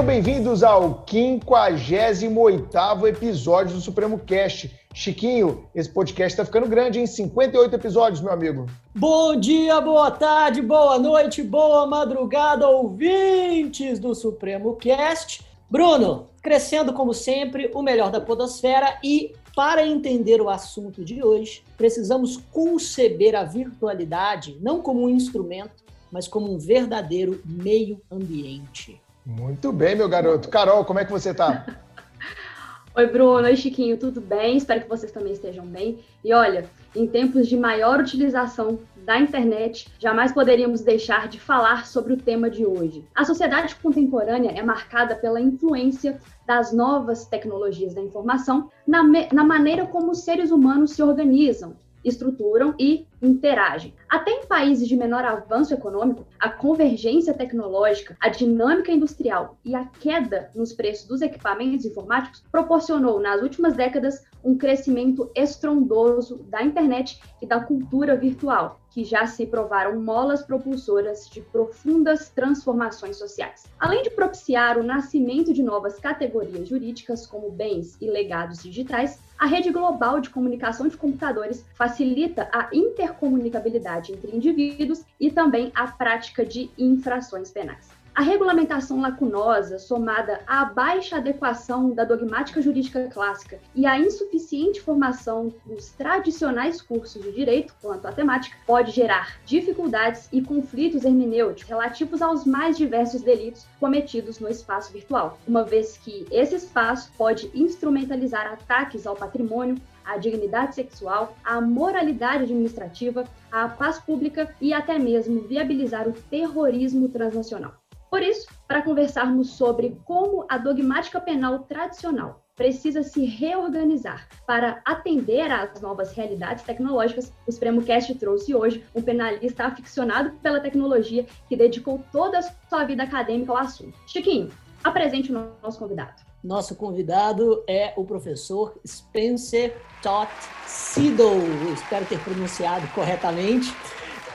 Sejam bem-vindos ao 58º episódio do Supremo Cast. Chiquinho, esse podcast está ficando grande em 58 episódios, meu amigo. Bom dia, boa tarde, boa noite, boa madrugada, ouvintes do Supremo Cast. Bruno, crescendo como sempre, o melhor da podosfera e para entender o assunto de hoje, precisamos conceber a virtualidade não como um instrumento, mas como um verdadeiro meio ambiente. Muito bem, meu garoto. Carol, como é que você está? Oi, Bruno. Oi, Chiquinho. Tudo bem? Espero que vocês também estejam bem. E olha, em tempos de maior utilização da internet, jamais poderíamos deixar de falar sobre o tema de hoje. A sociedade contemporânea é marcada pela influência das novas tecnologias da informação na, na maneira como os seres humanos se organizam, estruturam e interagem. Até em países de menor avanço econômico, a convergência tecnológica, a dinâmica industrial e a queda nos preços dos equipamentos informáticos proporcionou, nas últimas décadas, um crescimento estrondoso da internet e da cultura virtual, que já se provaram molas propulsoras de profundas transformações sociais. Além de propiciar o nascimento de novas categorias jurídicas, como bens e legados digitais, a rede global de comunicação de computadores facilita a inter intercomunicabilidade entre indivíduos e também a prática de infrações penais. A regulamentação lacunosa, somada à baixa adequação da dogmática jurídica clássica e à insuficiente formação dos tradicionais cursos de direito quanto à temática, pode gerar dificuldades e conflitos hermenêuticos relativos aos mais diversos delitos cometidos no espaço virtual, uma vez que esse espaço pode instrumentalizar ataques ao patrimônio, à dignidade sexual, à moralidade administrativa, à paz pública e até mesmo viabilizar o terrorismo transnacional. Por isso, para conversarmos sobre como a dogmática penal tradicional precisa se reorganizar para atender às novas realidades tecnológicas, o Supremo Cast trouxe hoje um penalista aficionado pela tecnologia que dedicou toda a sua vida acadêmica ao assunto. Chiquinho, apresente o nosso convidado. Nosso convidado é o professor Spencer Todd Siddle. Espero ter pronunciado corretamente.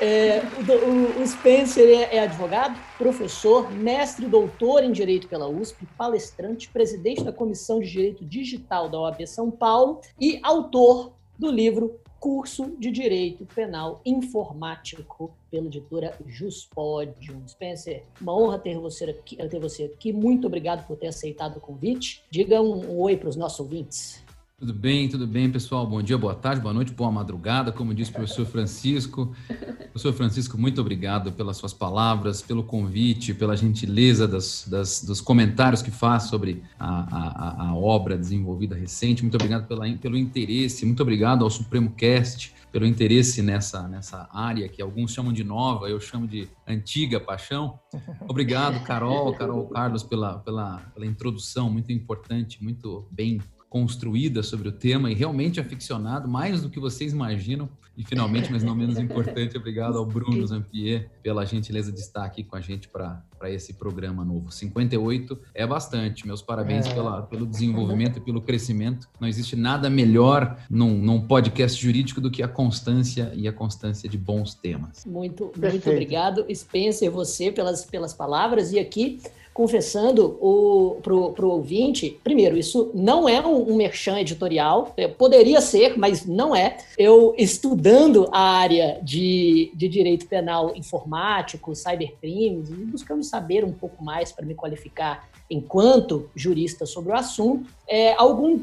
É, o, o, Spencer é, é, advogado, professor, mestre doutor em Direito pela USP, palestrante, presidente da Comissão de Direito Digital da OAB São Paulo e autor do livro curso de Direito Penal Informático pela editora Juspodium. Spencer, uma honra ter você aqui. Ter você aqui. Muito obrigado por ter aceitado o convite. Diga um, um oi para os nossos ouvintes. Tudo bem, tudo bem, pessoal. Bom dia, boa tarde, boa noite, boa madrugada, como disse o professor Francisco. Professor Francisco, muito obrigado pelas suas palavras, pelo convite, pela gentileza das, das, dos comentários que faz sobre a, a, a, obra desenvolvida recente. Muito obrigado pela, pelo interesse, muito obrigado ao Supremo Cast pelo interesse nessa, nessa área que alguns chamam de nova, eu chamo de antiga paixão. Obrigado, Carol, Carol Carlos, pela, pela, pela introdução muito importante, muito bem construída sobre o tema e realmente aficionado, mais do que vocês imaginam. E finalmente, mas não menos importante, obrigado ao Bruno Zampier pela gentileza de estar aqui com a gente para esse programa novo. 58 é bastante. Meus parabéns é. pela, pelo desenvolvimento e pelo crescimento. Não existe nada melhor num, num podcast jurídico do que a constância e a constância de bons temas. Muito, muito obrigado, Spencer, você pelas, pelas palavras. E aqui confessando o, pro, pro ouvinte, primeiro, isso não é um, um merchan editorial, é, poderia ser, mas não é. Eu, estudando a área de, de direito penal informático, cybercrimes, buscando saber um pouco mais para me qualificar enquanto jurista sobre o assunto, é, algum,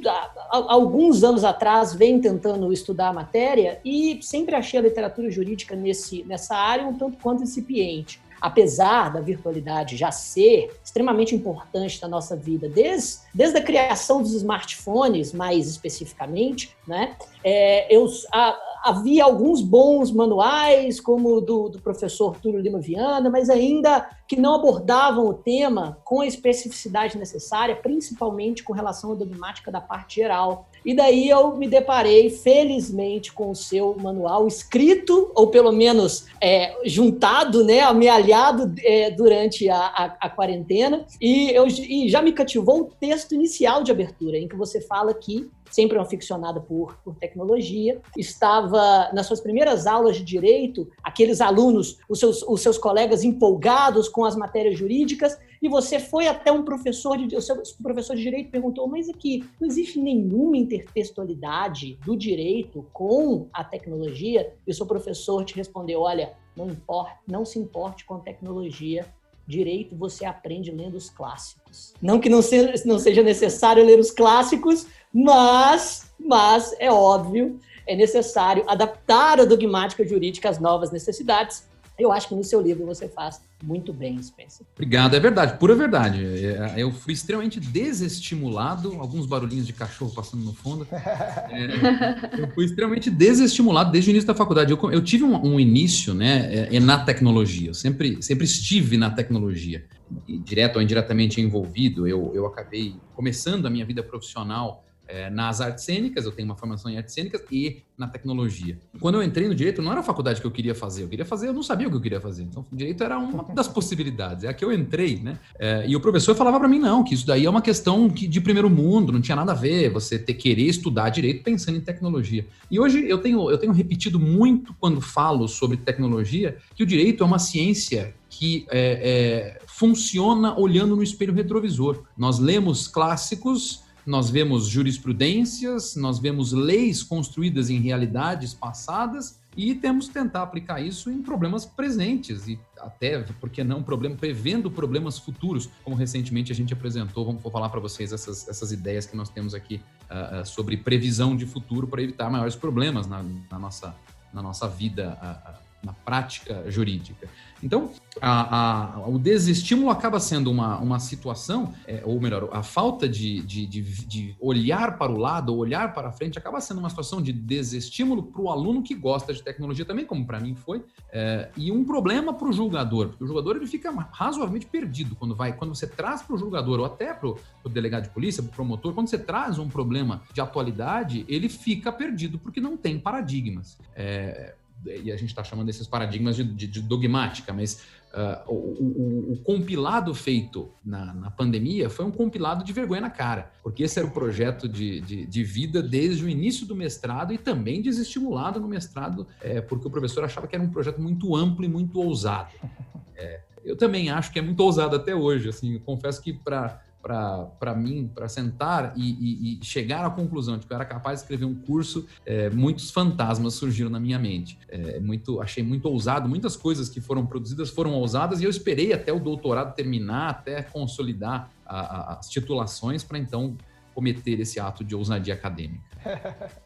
alguns anos atrás venho tentando estudar a matéria e sempre achei a literatura jurídica nesse, nessa área um tanto quanto incipiente apesar da virtualidade já ser extremamente importante na nossa vida, desde, desde a criação dos smartphones, mais especificamente, né? É, eu, a, havia alguns bons manuais, como o do, do professor Túlio Lima Viana, mas ainda que não abordavam o tema com a especificidade necessária, principalmente com relação à dogmática da parte geral. E daí eu me deparei, felizmente, com o seu manual escrito, ou pelo menos é, juntado, né, amealhado é, durante a, a, a, quarentena. E, eu, e já me cativou o texto inicial de abertura, em que você fala que sempre uma aficionada por, por tecnologia, estava nas suas primeiras aulas de direito, aqueles alunos, os seus, os seus colegas empolgados com as matérias jurídicas, e você foi até um professor de, o seu professor de direito perguntou, mas aqui não existe nenhuma intertextualidade do direito com a tecnologia? E o seu professor te respondeu, olha, não importa, não se importe com a tecnologia, direito você aprende lendo os clássicos. Não que não seja, não seja necessário ler os clássicos, mas, mas é óbvio, é necessário adaptar a dogmática jurídica às novas necessidades eu acho que no seu livro você faz muito bem, Spencer. Obrigado, é verdade, pura verdade. É, eu fui extremamente desestimulado, alguns barulhinhos de cachorro passando no fundo. É, eu fui extremamente desestimulado desde o início da faculdade. Eu, eu tive um, um, início né, é, na tecnologia, eu sempre, sempre estive na tecnologia, direto ou indiretamente envolvido. Eu, eu acabei começando a minha vida profissional é, nas artes cênicas, eu tenho uma formação em artes cênicas e na tecnologia. Quando eu entrei no direito, não era a faculdade que eu queria fazer, eu queria fazer, eu não sabia o que eu queria fazer. Então, direito era uma das possibilidades, é a que eu entrei, né? É, e o professor falava para mim, não, que isso daí é uma questão que, de primeiro mundo, não tinha nada a ver, você ter querer estudar direito pensando em tecnologia. E hoje eu tenho, eu tenho repetido muito quando falo sobre tecnologia que o direito é uma ciência que é, é, funciona olhando no espelho retrovisor. Nós lemos clássicos nós vemos jurisprudências, nós vemos leis construídas em realidades passadas e temos que tentar aplicar isso em problemas presentes e até, por que não, problem, prevendo problemas futuros, como recentemente a gente apresentou, vamos falar para vocês essas, essas ideias que nós temos aqui uh, uh, sobre previsão de futuro para evitar maiores problemas na, na, nossa, na nossa vida uh, na prática jurídica. Então, a, a, o desestímulo acaba sendo uma, uma situação, é, ou melhor, a falta de, de, de, de, olhar para o lado, olhar para frente, acaba sendo uma situação de desestímulo para o aluno que gosta de tecnologia também, como para mim foi, é, e um problema para o julgador, porque o julgador ele fica razoavelmente perdido quando vai, quando você traz para o julgador, ou até para o delegado de polícia, para o promotor, quando você traz um problema de atualidade, ele fica perdido porque não tem paradigmas. É, e a gente está chamando desses paradigmas de, de, de dogmática, mas uh, o, o, o, compilado feito na, na, pandemia foi um compilado de vergonha na cara, porque esse era o projeto de, de, de vida desde o início do mestrado e também desestimulado no mestrado, é, porque o professor achava que era um projeto muito amplo e muito ousado. É, eu também acho que é muito ousado até hoje, assim, confesso que para para mim, para sentar e, e, e, chegar à conclusão de que eu era capaz de escrever um curso, é, muitos fantasmas surgiram na minha mente. É, muito, achei muito ousado, muitas coisas que foram produzidas foram ousadas e eu esperei até o doutorado terminar, até consolidar a, a, as titulações para então cometer esse ato de ousadia acadêmica.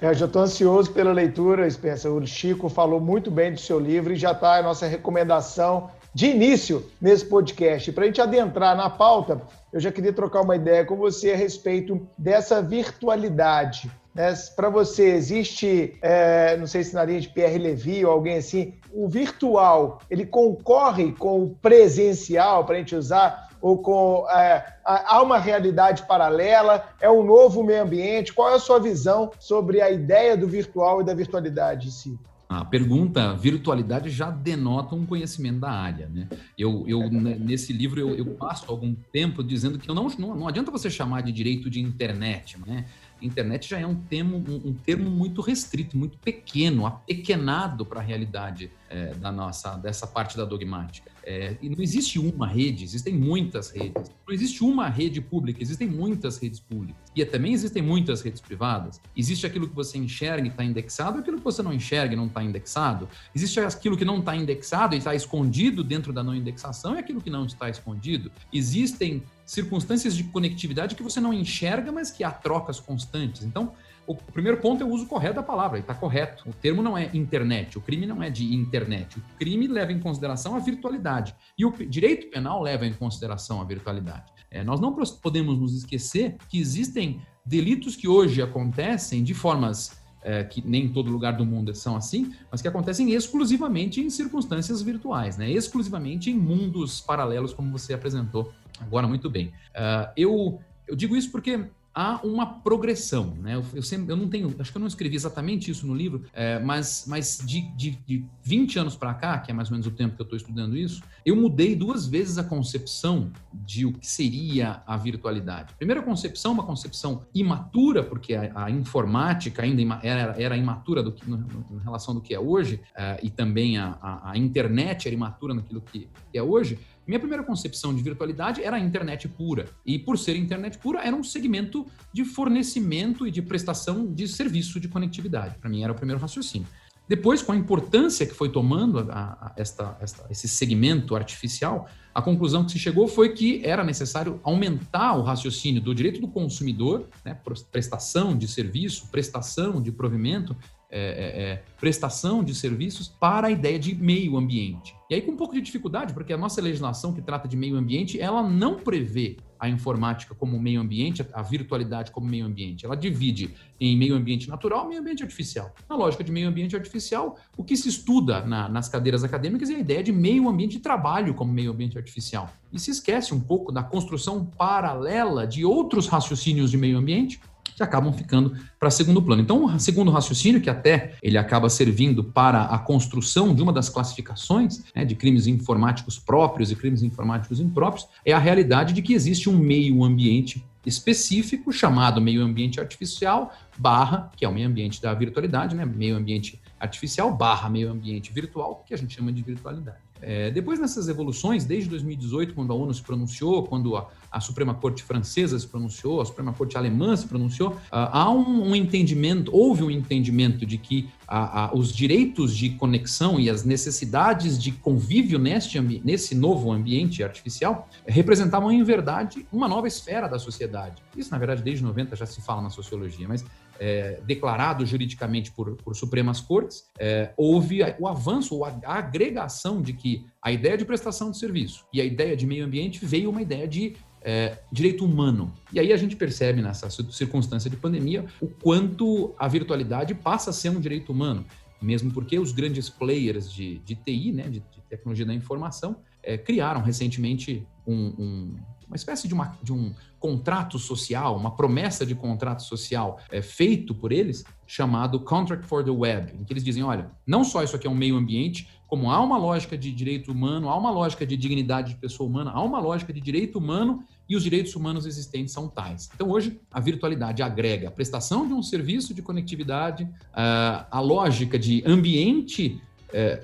É, eu já estou ansioso pela leitura, Spencer. O Chico falou muito bem do seu livro e já está a nossa recomendação de início nesse podcast. Para a gente adentrar na pauta, eu já queria trocar uma ideia com você a respeito dessa virtualidade. Né? Para você, existe, é, não sei se na linha de Pierre Levy ou alguém assim, o virtual, ele concorre com o presencial, para a gente usar, ou com é, há uma realidade paralela, é um novo meio ambiente? Qual é a sua visão sobre a ideia do virtual e da virtualidade em si? A pergunta virtualidade já denota um conhecimento da área, né? Eu, eu nesse livro eu, eu, passo algum tempo dizendo que eu não, não, não adianta você chamar de direito de internet, né? Internet já é um termo, um, um termo muito restrito, muito pequeno, apequenado para a realidade é, da nossa dessa parte da dogmática. É, e não existe uma rede, existem muitas redes. Não existe uma rede pública, existem muitas redes públicas. E também existem muitas redes privadas. Existe aquilo que você enxerga e está indexado, aquilo que você não enxerga e não está indexado. Existe aquilo que não está indexado e está escondido dentro da não indexação e aquilo que não está escondido. Existem circunstâncias de conectividade que você não enxerga, mas que há trocas constantes. Então, o primeiro ponto é o uso correto da palavra, está correto. O termo não é internet, o crime não é de internet. O crime leva em consideração a virtualidade. E o direito penal leva em consideração a virtualidade. É, nós não podemos nos esquecer que existem delitos que hoje acontecem de formas é, que nem em todo lugar do mundo são assim, mas que acontecem exclusivamente em circunstâncias virtuais, né? exclusivamente em mundos paralelos, como você apresentou agora muito bem. Uh, eu, eu digo isso porque há uma progressão, né? Eu, eu, sempre, eu não tenho, acho que eu não escrevi exatamente isso no livro, é, mas, mas de, de, de 20 anos para cá, que é mais ou menos o tempo que eu estou estudando isso, eu mudei duas vezes a concepção de o que seria a virtualidade. Primeira concepção, uma concepção imatura, porque a, a informática ainda era, era imatura do que, no, no, em relação do que é hoje, uh, e também a, a, a, internet era imatura naquilo que, que é hoje, Minha primeira concepção de virtualidade era a internet pura. E por ser internet pura, era um segmento de fornecimento e de prestação de serviço de conectividade. Para mim era o primeiro raciocínio. Depois, com a importância que foi tomando a, a, esta, esta, esse segmento artificial, a conclusão que se chegou foi que era necessário aumentar o raciocínio do direito do consumidor, né, prestação de serviço, prestação de provimento, é, é, é, prestação de serviços para a ideia de meio ambiente. E aí com um pouco de dificuldade, porque a nossa legislação que trata de meio ambiente, ela não prevê a informática como meio ambiente, a virtualidade como meio ambiente. Ela divide em meio ambiente natural e meio ambiente artificial. Na lógica de meio ambiente artificial, o que se estuda na, nas cadeiras acadêmicas é a ideia de meio ambiente de trabalho como meio ambiente artificial. E se esquece um pouco da construção paralela de outros raciocínios de meio ambiente, que acabam ficando para segundo plano. Então, o segundo raciocínio, que até ele acaba servindo para a construção de uma das classificações né, de crimes informáticos próprios e crimes informáticos impróprios, é a realidade de que existe um meio ambiente específico chamado meio ambiente artificial barra, que é o meio ambiente da virtualidade, né, meio ambiente artificial barra meio ambiente virtual, que a gente chama de virtualidade. É, depois nessas evoluções, desde 2018, quando a ONU se pronunciou, quando a, a Suprema Corte Francesa se pronunciou, a Suprema Corte Alemã se pronunciou, uh, há um, um, entendimento, houve um entendimento de que uh, uh, os direitos de conexão e as necessidades de convívio neste, nesse novo ambiente artificial representavam, em verdade, uma nova esfera da sociedade. Isso, na verdade, desde 90 já se fala na sociologia, mas é, declarado juridicamente por, por Supremas Cortes, é, houve o avanço, a, a agregação de que a ideia de prestação de serviço e a ideia de meio ambiente veio uma ideia de é, direito humano. E aí a gente percebe nessa circunstância de pandemia o quanto a virtualidade passa a ser um direito humano, mesmo porque os grandes players de, de TI, né, de, de tecnologia da informação, é, criaram recentemente um, um uma espécie de, uma, de um contrato social, uma promessa de contrato social é, feito por eles, chamado Contract for the Web, em que eles dizem, olha, não só isso aqui é um meio ambiente, como há uma lógica de direito humano, há uma lógica de dignidade de pessoa humana, há uma lógica de direito humano e os direitos humanos existentes são tais. Então, hoje, a virtualidade agrega a prestação de um serviço de conectividade, a lógica de ambiente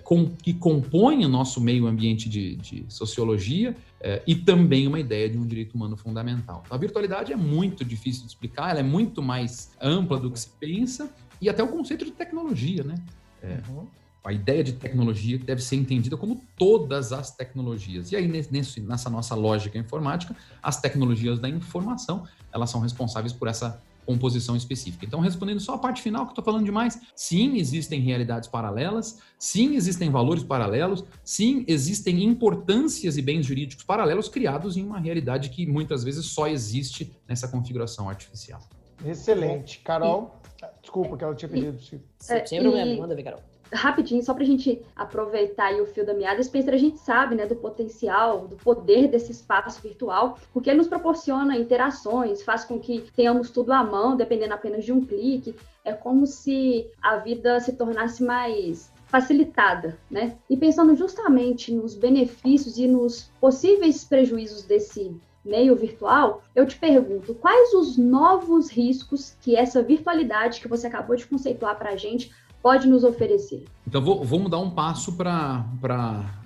com, que compõe o nosso meio ambiente de, de sociologia é, e também uma ideia de um direito humano fundamental. Então, a virtualidade é muito difícil de explicar, ela é muito mais ampla do que se pensa e até o conceito de tecnologia, né? É, uhum. A ideia de tecnologia deve ser entendida como todas as tecnologias. E aí, nesse, nessa nossa lógica informática, as tecnologias da informação, elas são responsáveis por essa composição específica. Então, respondendo só a parte final que eu estou falando demais, sim, existem realidades paralelas, sim, existem valores paralelos, sim, existem importâncias e bens jurídicos paralelos criados em uma realidade que muitas vezes só existe nessa configuração artificial. Excelente. Carol, desculpa que ela tinha pedido. Sem problema, manda ver, Carol rapidinho, só para a gente aproveitar o fio da meada, Spencer, a gente sabe né, do potencial, do poder desse espaço virtual, porque ele nos proporciona interações, faz com que tenhamos tudo à mão, dependendo apenas de um clique. É como se a vida se tornasse mais facilitada, né? E pensando justamente nos benefícios e nos possíveis prejuízos desse meio virtual, eu te pergunto, quais os novos riscos que essa virtualidade que você acabou de conceituar para a gente pode nos oferecer? Então, vou, vamos dar um passo para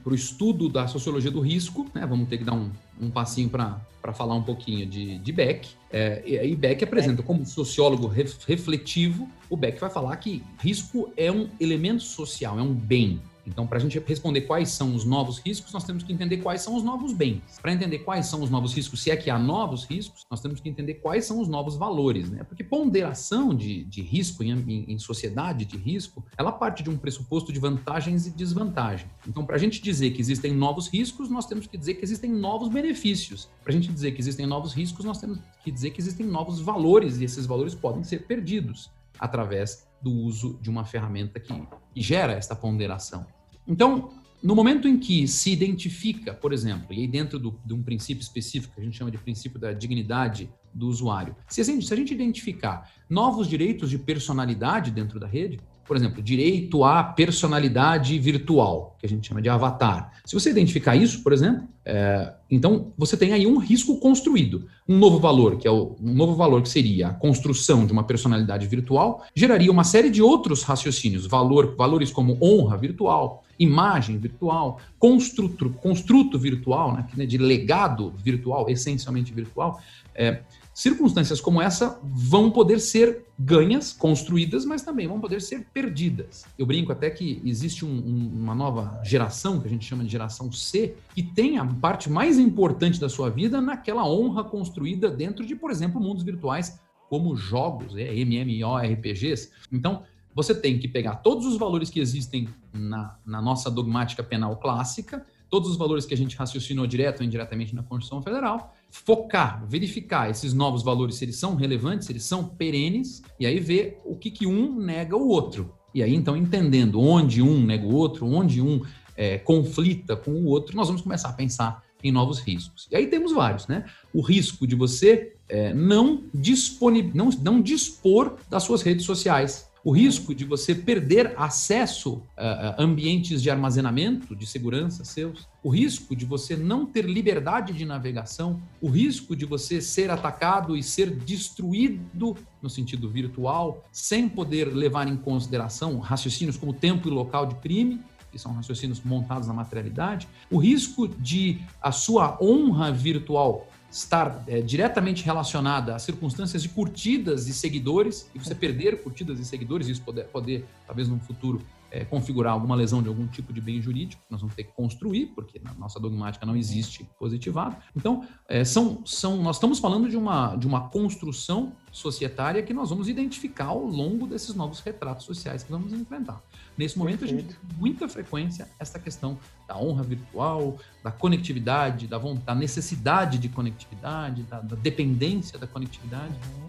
o estudo da sociologia do risco, né? Vamos ter que dar um, um passinho para falar um pouquinho de, de Beck. É, e Beck apresenta como sociólogo refletivo, o Beck vai falar que risco é um elemento social, é um bem. Então, para a gente responder quais são os novos riscos, nós temos que entender quais são os novos bens. Para entender quais são os novos riscos, se é que há novos riscos, nós temos que entender quais são os novos valores, né? Porque ponderação de, de risco em, em, em sociedade de risco, ela parte de um pressuposto de vantagens e desvantagens. Então, para a gente dizer que existem novos riscos, nós temos que dizer que existem novos benefícios. Para a gente dizer que existem novos riscos, nós temos que dizer que existem novos valores e esses valores podem ser perdidos através do uso de uma ferramenta que, que gera esta ponderação. Então, no momento em que se identifica, por exemplo, e aí dentro do, de um princípio específico que a gente chama de princípio da dignidade do usuário. Se a, gente, se a gente identificar novos direitos de personalidade dentro da rede, por exemplo, direito à personalidade virtual, que a gente chama de avatar. Se você identificar isso, por exemplo, é, então você tem aí um risco construído. Um novo valor, que é o, um novo valor que seria a construção de uma personalidade virtual, geraria uma série de outros raciocínios, valor, valores como honra virtual, imagem virtual, construto, construto virtual, né, de legado virtual, essencialmente virtual. É, circunstâncias como essa vão poder ser ganhas, construídas, mas também vão poder ser perdidas. Eu brinco até que existe um, um, uma nova geração, que a gente chama de geração C, que tem a parte mais importante da sua vida naquela honra construída dentro de, por exemplo, mundos virtuais como jogos, é, MMORPGs. Então, você tem que pegar todos os valores que existem na, na nossa dogmática penal clássica, todos os valores que a gente raciocinou direto ou indiretamente na Constituição Federal, focar, verificar esses novos valores, se eles são relevantes, se eles são perenes, e aí ver o que, que um nega o outro. E aí, então, entendendo onde um nega o outro, onde um é, conflita com o outro, nós vamos começar a pensar em novos riscos. E aí temos vários, né? O risco de você é, não, disponib... não, não dispor das suas redes sociais o risco de você perder acesso a ambientes de armazenamento, de segurança seus, o risco de você não ter liberdade de navegação, o risco de você ser atacado e ser destruído no sentido virtual, sem poder levar em consideração raciocínios como tempo e local de crime, que são raciocínios montados na materialidade, o risco de a sua honra virtual estar é, diretamente relacionada a circunstâncias de curtidas e seguidores, e você perder curtidas e seguidores, isso poder, poder talvez no futuro é, configurar alguma lesão de algum tipo de bem jurídico, nós vamos ter que construir, porque na nossa dogmática não existe positivado. Então, é, são, são, nós estamos falando de uma, de uma construção societária que nós vamos identificar ao longo desses novos retratos sociais que vamos enfrentar. Nesse momento, Perfeito. a gente tem muita frequência essa questão da honra virtual, da conectividade, da, vontade, da necessidade de conectividade, da, da dependência da conectividade. Uhum.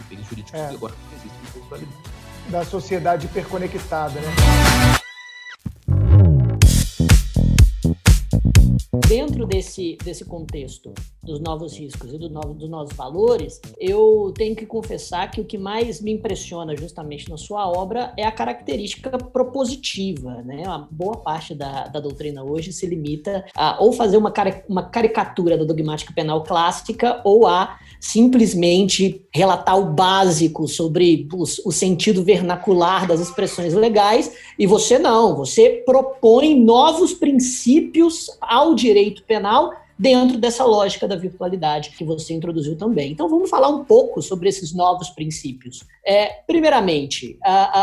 E bens jurídicos é. agora não existem Da sociedade hiperconectada, né? Dentro desse, desse contexto dos novos riscos e do novo, dos novos valores, eu tenho que confessar que o que mais me impressiona justamente na sua obra é a característica propositiva. Né? Uma boa parte da, da doutrina hoje se limita a ou fazer uma, cari uma caricatura da dogmática penal clássica ou a simplesmente relatar o básico sobre os, o sentido vernacular das expressões legais, e você não, você propõe novos princípios ao direito penal dentro dessa lógica da virtualidade que você introduziu também. Então, vamos falar um pouco sobre esses novos princípios. É, primeiramente,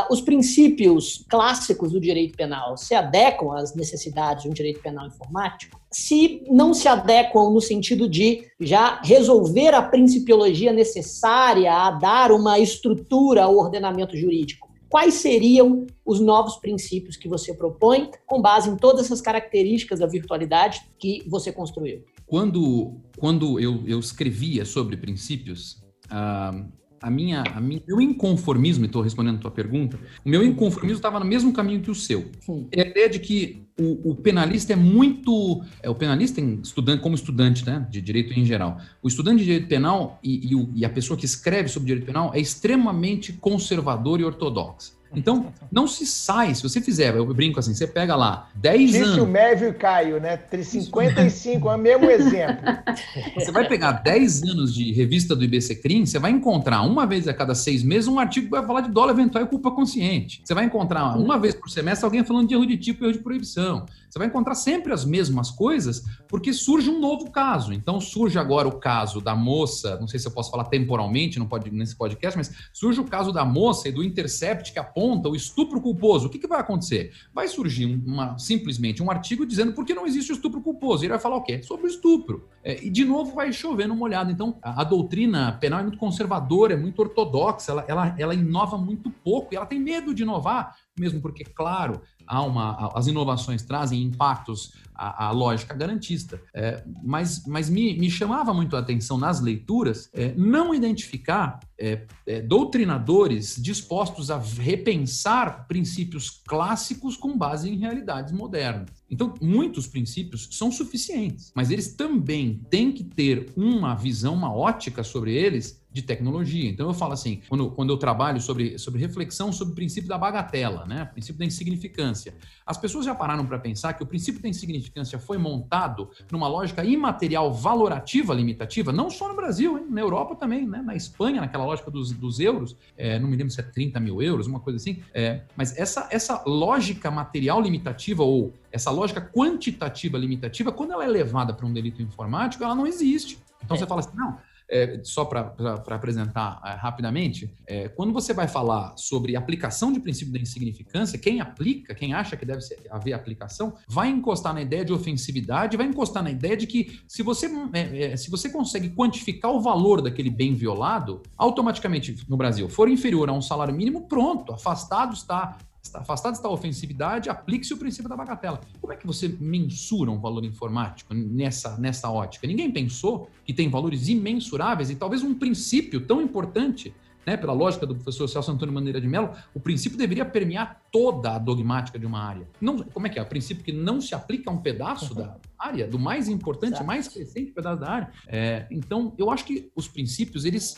os princípios clássicos do direito penal se adequam às necessidades de um direito penal informático? Se não se adequam no sentido de já resolver a principiologia necessária a dar uma estrutura ao ordenamento jurídico, quais seriam os novos princípios que você propõe com base em todas essas características da virtualidade que você construiu? Quando, quando eu, eu escrevia sobre princípios, uh, a minha, a minha, meu inconformismo, estou respondendo a tua pergunta, o meu inconformismo estava no mesmo caminho que o seu. Sim. É a ideia de que o, o, penalista é muito. É, o penalista, estudante, como estudante né, de direito em geral, o estudante de direito penal e, e, o, e a pessoa que escreve sobre direito penal é extremamente conservador e ortodoxa. Então, não se sai. Se você fizer, eu brinco assim, você pega lá 10 Disse anos. o Mévio e Caio, né? 55 é o mesmo exemplo. Você vai pegar 10 anos de revista do IBC Crim, você vai encontrar uma vez a cada seis meses um artigo que vai falar de dólar eventual e culpa consciente. Você vai encontrar uma vez por semestre alguém falando de erro de tipo e erro de proibição. Você vai encontrar sempre as mesmas coisas, porque surge um novo caso. Então, surge agora o caso da moça, não sei se eu posso falar temporalmente não pode, nesse podcast, mas surge o caso da moça e do Intercept que aponta o estupro culposo. O que, que vai acontecer? Vai surgir uma, simplesmente um artigo dizendo por que não existe o estupro culposo. E ele vai falar o quê? Sobre o estupro. É, e, de novo, vai chover no molhado. Então, a, a, doutrina penal é muito conservadora, é muito ortodoxa, ela, ela, ela inova muito pouco e ela tem medo de inovar mesmo porque, claro, há uma, as inovações trazem impactos à, à lógica garantista. É, mas mas me, me, chamava muito a atenção nas leituras é, não identificar é, é doutrinadores dispostos a repensar princípios clássicos com base em realidades modernas. Então, muitos princípios são suficientes, mas eles também têm que ter uma visão, uma ótica sobre eles de tecnologia. Então eu falo assim, quando, quando eu trabalho sobre, sobre reflexão sobre o princípio da bagatela, né? O princípio da insignificância. As pessoas já pararam para pensar que o princípio da insignificância foi montado numa lógica imaterial valorativa limitativa, não só no Brasil, hein? na Europa também, né? na Espanha, naquela lógica dos, dos euros, é, não me lembro se é 30 mil euros, uma coisa assim. É, mas essa, essa lógica material limitativa ou essa lógica quantitativa limitativa, quando ela é levada para um delito informático, ela não existe. Então é. você fala assim, não, é, só para apresentar é, rapidamente, é, quando você vai falar sobre aplicação de princípio da insignificância, quem aplica, quem acha que deve ser, haver aplicação, vai encostar na ideia de ofensividade, vai encostar na ideia de que se você, é, é, se você consegue quantificar o valor daquele bem violado, automaticamente no Brasil for inferior a um salário mínimo, pronto, afastado está afastado está a ofensividade, aplique-se o princípio da bagatela. Como é que você mensura um valor informático nessa, nessa ótica? Ninguém pensou que tem valores imensuráveis e talvez um princípio tão importante, né, pela lógica do professor Celso Antônio Maneira de Mello, o princípio deveria permear toda a dogmática de uma área. Não, como é que é? O princípio que não se aplica a um pedaço da área, do mais importante, Exato. mais recente pedaço da área. É, então, eu acho que os princípios, eles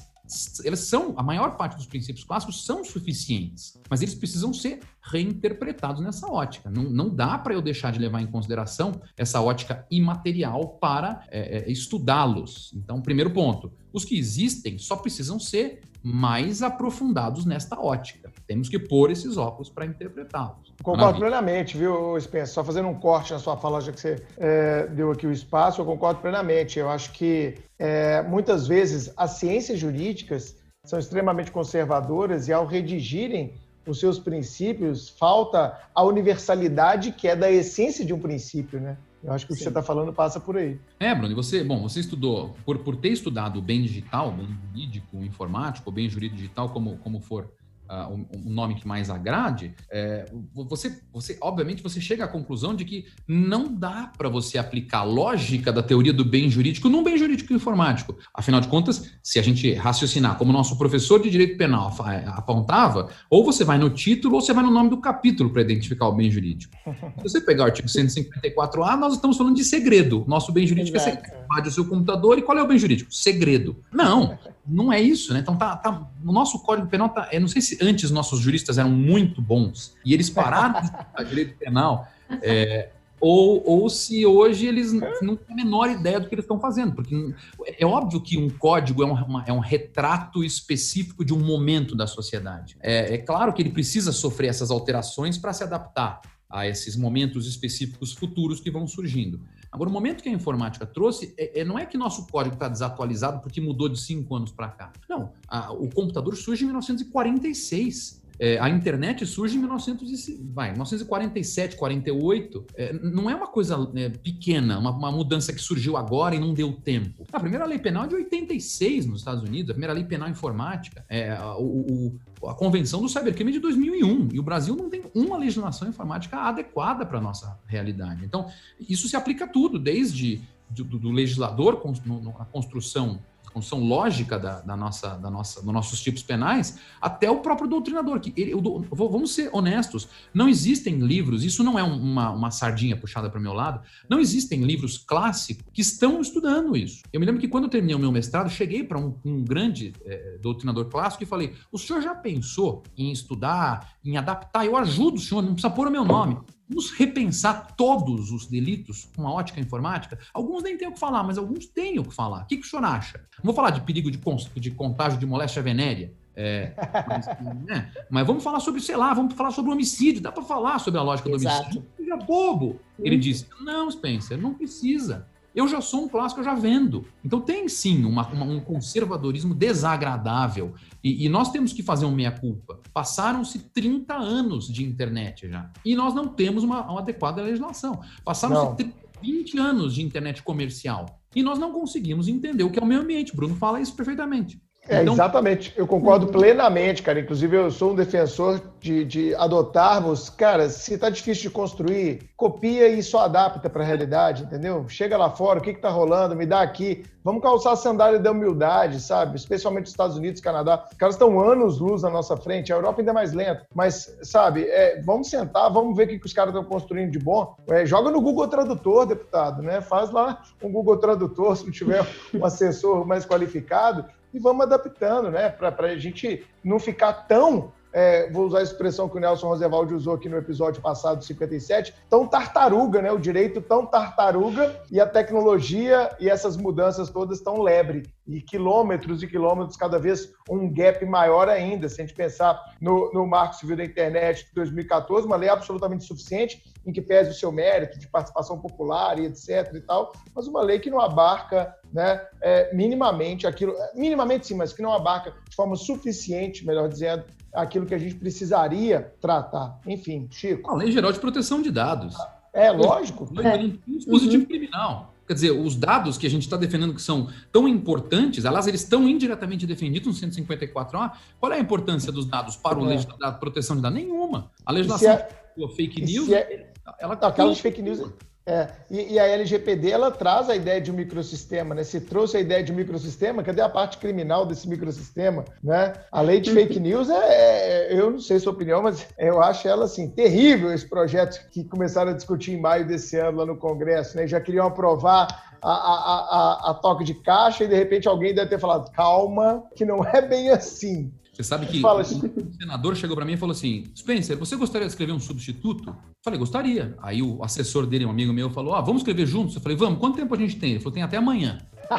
eles são, a maior parte dos princípios clássicos são suficientes, mas eles precisam ser reinterpretados nessa ótica. Não, não dá para eu deixar de levar em consideração essa ótica imaterial para é, é, estudá-los. Então, primeiro ponto, os que existem só precisam ser mais aprofundados nesta ótica. Temos que pôr esses óculos para interpretá-los. Concordo plenamente, viu, Spencer? Só fazendo um corte na sua fala, já que você é, deu aqui o espaço, eu concordo plenamente. Eu acho que é, muitas vezes as ciências jurídicas são extremamente conservadoras e ao redigirem os seus princípios, falta a universalidade que é da essência de um princípio, né? Eu acho que o que você está falando passa por aí. É, Bruno, e você, bom, você estudou, por, por ter estudado o bem digital, bem jurídico, informático, bem jurídico digital, como, como for uh, um, um, nome que mais agrade, é, você, você, obviamente, você chega à conclusão de que não dá para você aplicar a lógica da teoria do bem jurídico num bem jurídico informático. Afinal de contas, se a gente raciocinar como nosso professor de direito penal é, apontava, ou você vai no título ou você vai no nome do capítulo para identificar o bem jurídico. Se você pegar o artigo 154A, nós estamos falando de segredo. Nosso bem jurídico é Exato. é segredo. o seu computador e qual é o bem jurídico? Segredo. Não, não é isso, né? Então tá, tá o nosso Código Penal tá, eu não sei se antes nossos juristas eram muito bons e eles pararam de estudar direito penal, é, ou, ou se hoje eles não têm a menor ideia do que eles estão fazendo, porque é óbvio que um código é um, uma, é um retrato específico de um momento da sociedade. É, é claro que ele precisa sofrer essas alterações para se adaptar a esses momentos específicos futuros que vão surgindo. Agora, o momento que a informática trouxe, é, é não é que nosso código está desatualizado porque mudou de cinco anos para cá. Não, a, o computador surge em 1946. É, a internet surge em 1900 vai, 1947, 48. É, não é uma coisa é, pequena, uma, uma, mudança que surgiu agora e não deu tempo. A primeira lei penal é de 86 nos Estados Unidos, a primeira lei penal informática. É, o, o, a convenção do cybercrime é de 2001. E o Brasil não tem uma legislação informática adequada para a nossa realidade. Então, isso se aplica a tudo, desde do, do legislador, na construção construção lógica da, da, nossa, da nossa, dos nossos tipos penais, até o próprio doutrinador. Que ele, vamos ser honestos, não existem livros, isso não é uma, uma sardinha puxada para o meu lado, não existem livros clássicos que estão estudando isso. Eu me lembro que quando eu terminei o meu mestrado, cheguei para um, um, grande é, doutrinador clássico e falei: o senhor já pensou em estudar, em adaptar? Eu ajudo o senhor, não precisa pôr o meu nome. Vamos repensar todos os delitos com uma ótica informática? Alguns nem têm o que falar, mas alguns têm o que falar. O que, que o senhor acha? Não vou falar de perigo de, de contágio de moléstia venérea, é, mas, né? mas, vamos falar sobre, sei lá, vamos falar sobre homicídio. Dá para falar sobre a lógica do Exato. homicídio. Seja bobo. Ele disse: não, Spencer, não precisa. Eu já sou um clássico, eu já vendo. Então tem sim uma, uma, um conservadorismo desagradável. E, e, nós temos que fazer um meia-culpa. Passaram-se 30 anos de internet já. E nós não temos uma, uma adequada legislação. Passaram-se 20 anos de internet comercial. E nós não conseguimos entender o que é o meio ambiente. Bruno fala isso perfeitamente. É, então... exatamente. Eu concordo plenamente, cara. Inclusive, eu sou um defensor de, de adotarmos. Cara, se está difícil de construir, copia e só adapta para a realidade, entendeu? Chega lá fora, o que está rolando, me dá aqui. Vamos calçar a sandália da humildade, sabe? Especialmente os Estados Unidos, Canadá. Os caras estão anos luz na nossa frente. A Europa ainda é mais lenta. Mas, sabe, é, vamos sentar, vamos ver o que, que os caras estão construindo de bom. É, joga no Google Tradutor, deputado, né? Faz lá um Google Tradutor, se não tiver um assessor mais qualificado e vamos adaptando, né? Para a gente não ficar tão é, vou usar a expressão que o Nelson Roosevelt usou aqui no episódio passado, 57, tão tartaruga, né? O direito tão tartaruga e a tecnologia e essas mudanças todas tão lebre. E quilômetros e quilômetros, cada vez um gap maior ainda. Se a gente pensar no, no Marco Civil da Internet de 2014, uma lei absolutamente suficiente, em que pese o seu mérito de participação popular e etc e tal, mas uma lei que não abarca né, é, minimamente aquilo, minimamente sim, mas que não abarca de forma suficiente, melhor dizendo, aquilo que a gente precisaria tratar. Enfim, Chico. A Lei Geral de Proteção de Dados. É, lógico. É. Um dispositivo uhum. criminal. Quer dizer, os dados que a gente está defendendo que são tão importantes, aliás, eles estão indiretamente defendidos no 154A. Qual é a importância dos dados para o é. legislador da proteção de dados? Nenhuma. A legislação é, fake news, é, ela aquelas fake news é, e, e, a LGPD ela traz a ideia de um microsistema, né? Se trouxe a ideia de um microsistema, cadê a parte criminal desse microsistema, né? A lei de fake news é, é eu não sei sua opinião, mas eu acho ela assim terrível esse projeto que começaram a discutir em maio desse ano lá no Congresso, né? Já queriam aprovar a, a, a, a toque de caixa e de repente alguém deve ter falado calma, que não é bem assim. Você sabe que Fala, o senador chegou para mim e falou assim: Spencer, você gostaria de escrever um substituto? Eu falei, gostaria. Aí o assessor dele, um amigo meu, falou: Ah, vamos escrever juntos? Eu falei, vamos, quanto tempo a gente tem? Ele falou, tem até amanhã.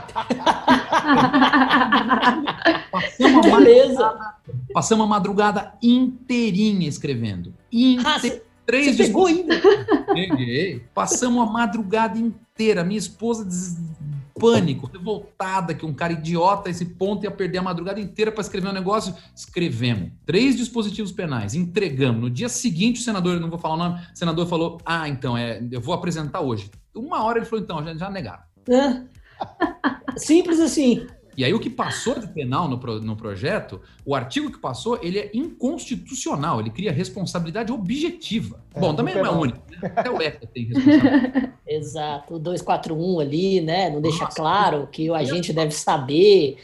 passamos, a madrugada, passamos a madrugada inteirinha escrevendo. Inte... Ah, Três você pegou ainda? Peguei. Passamos a madrugada inteira. Minha esposa des pânico, revoltada que um cara idiota a esse ponto ia perder a madrugada inteira para escrever um negócio. Escrevemos. Três dispositivos penais, entregamos. No dia seguinte, o senador, não vou falar o nome, o senador falou: Ah, então, é, eu vou apresentar hoje. Uma hora ele falou: Então, já, já negaram. Simples assim. E aí o que passou de penal no, pro, no projeto, o artigo que passou, ele é inconstitucional, ele cria responsabilidade objetiva. É, Bom, também não é único, né? até o ECA tem responsabilidade. Exato, o 241 ali, né, não deixa Nossa, claro que o agente deve saber,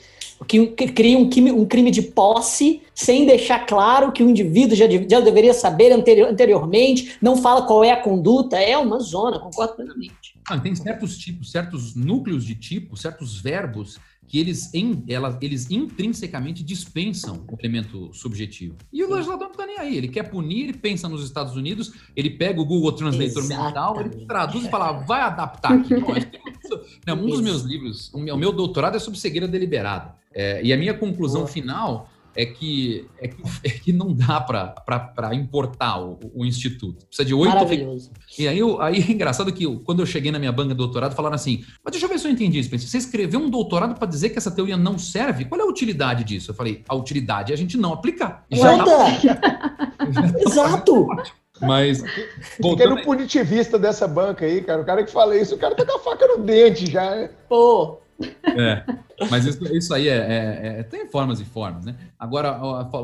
que, que cria um crime, um crime, de posse sem deixar claro que o indivíduo já, já deveria saber anterior, anteriormente, não fala qual é a conduta, é uma zona, concordo plenamente. Ah, tem certos tipos, certos núcleos de tipo, certos verbos que eles, em, ela, eles intrinsecamente dispensam o elemento subjetivo. E o legislador não está nem aí. Ele quer punir, ele pensa nos Estados Unidos, ele pega o Google Translator mental, ele traduz e fala, vai adaptar aqui. não, um dos meus livros, o meu doutorado é sobre cegueira deliberada. É, e a minha conclusão Boa. final é que, é que, é que não dá para importar o, o, instituto. Precisa de oito. Maravilhoso. E aí, eu, aí é engraçado que eu, quando eu cheguei na minha banca de doutorado, falaram assim: mas deixa eu ver se eu entendi, Spencer. Você escreveu um doutorado para dizer que essa teoria não serve? Qual é a utilidade disso? Eu falei: a utilidade é a gente não aplicar. Já tá... Exato! Mas. Voltando... No punitivista dessa banca aí, cara. O cara que fala isso, o cara tá com a faca no dente já. Né? Pô, é, mas isso, isso aí é, é, é, tem formas e formas, né? Agora,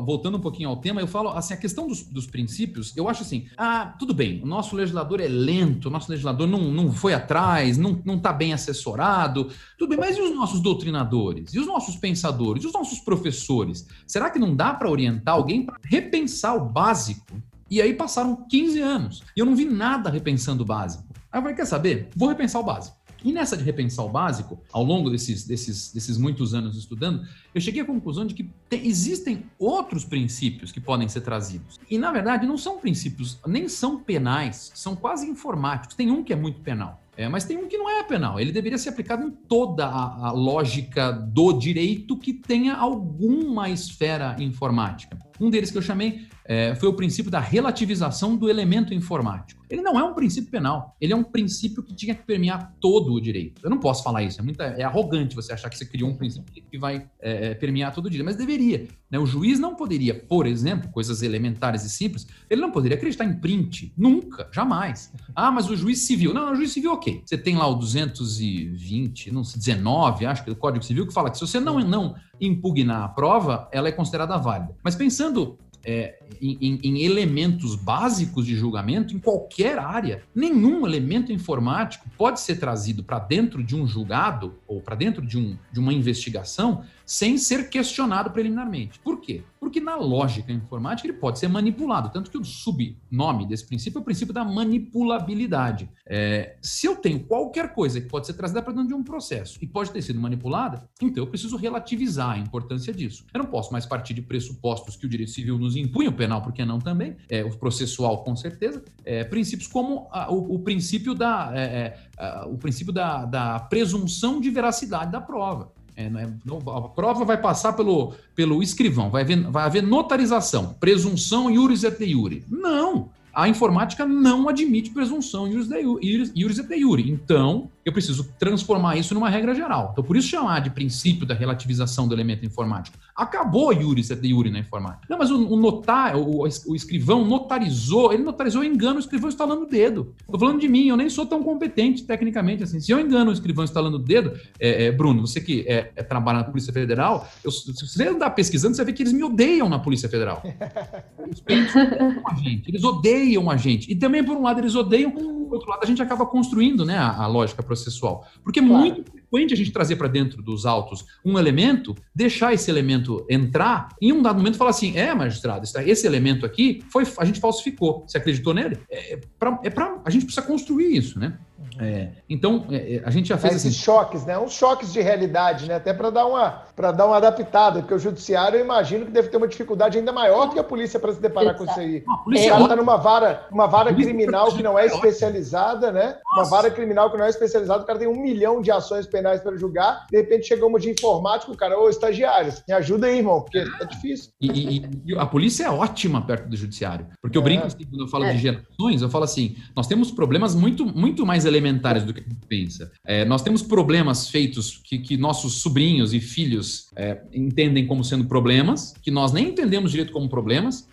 voltando um pouquinho ao tema, eu falo assim, a questão dos, dos, princípios, eu acho assim, ah, tudo bem, o nosso legislador é lento, o nosso legislador não, não foi atrás, não, não tá bem assessorado, tudo bem, mas e os nossos doutrinadores? E os nossos pensadores? E os nossos professores? Será que não dá para orientar alguém para repensar o básico? E aí passaram 15 anos e eu não vi nada repensando o básico. Aí eu falei, quer saber? Vou repensar o básico. E nessa de repensar o básico, ao longo desses, desses, desses muitos anos estudando, eu cheguei à conclusão de que tem, existem outros princípios que podem ser trazidos. E, na verdade, não são princípios, nem são penais, são quase informáticos. Tem um que é muito penal. É, mas tem um que não é penal. Ele deveria ser aplicado em toda a, a lógica do direito que tenha alguma esfera informática. Um deles que eu chamei é, foi o princípio da relativização do elemento informático. Ele não é um princípio penal, ele é um princípio que tinha que permear todo o direito. Eu não posso falar isso, é, muito, é arrogante você achar que você criou um princípio que vai é, é, permear todo o direito, mas deveria. Né? O juiz não poderia, por exemplo, coisas elementares e simples, ele não poderia acreditar em print, nunca, jamais. Ah, mas o juiz civil, não, o juiz civil, ok. Você tem lá o 220, não sei, 19, acho que é o Código Civil, que fala que se você não, não impugnar a prova, ela é considerada válida. Mas pensando é, em, em, elementos básicos de julgamento em qualquer área. Nenhum elemento informático pode ser trazido para dentro de um julgado ou para dentro de, um, de uma investigação sem ser questionado preliminarmente. Por quê? Porque na lógica informática ele pode ser manipulado, tanto que o subnome desse princípio é o princípio da manipulabilidade. É, se eu tenho qualquer coisa que pode ser trazida para dentro de um processo e pode ter sido manipulada, então eu preciso relativizar a importância disso. Eu não posso mais partir de pressupostos que o direito civil nos impunha, o penal, porque não também, é, o processual com certeza, é, princípios como a, o, o, princípio da, é, é, o princípio da, da presunção de veracidade da prova. É, é, a prova vai passar pelo, pelo escrivão, vai haver, vai haver notarização, presunção iuris et iure. Não! A informática não admite presunção iuris et iure. Então, eu preciso transformar isso numa regra geral. Então, por isso chamar de princípio da relativização do elemento informático. Acabou et iure na informática. Não, mas o, o notar, o, o, escrivão notarizou, ele notarizou engano o escrivão instalando o dedo. Estou falando de mim, eu nem sou tão competente tecnicamente assim. Se eu engano o escrivão instalando o dedo, é, é, Bruno, você que é, é, trabalha na Polícia Federal, eu, se você andar pesquisando, você ver que eles me odeiam na Polícia Federal. Eles odeiam a gente, eles odeiam a gente. E também, por um lado, eles odeiam, por outro lado, a gente acaba construindo né, a, a lógica processual. Porque é claro. muito frequente a gente trazer para dentro dos autos um elemento, deixar esse elemento entrar, e em um dado momento falar assim: é, magistrado, esse elemento aqui foi a gente falsificou. Você acreditou nele? É, é para é a gente precisa construir isso, né? É, então, é, é, a gente já fez Esses assim... choques, né? Uns choques de realidade, né? Até para dar, uma, dar uma adaptada, porque o judiciário, eu imagino que deve ter uma dificuldade ainda maior do que a polícia para se deparar Exato. com isso aí. a polícia é, está numa vara, uma vara criminal que não é especializada, né? Uma vara criminal que não é especializada, o cara tem um milhão de ações penais para julgar, de repente uma de informático, o cara, ô, estagiários, me ajuda aí, irmão, porque é difícil. E, e, e a polícia é ótima perto do judiciário, porque eu brinco assim, quando eu falo de gerações, eu falo assim, nós temos problemas muito, muito mais elementares do que a gente pensa. É, nós temos problemas feitos que, que nossos sobrinhos e filhos é, entendem como sendo problemas, que nós nem entendemos direito como problemas, mas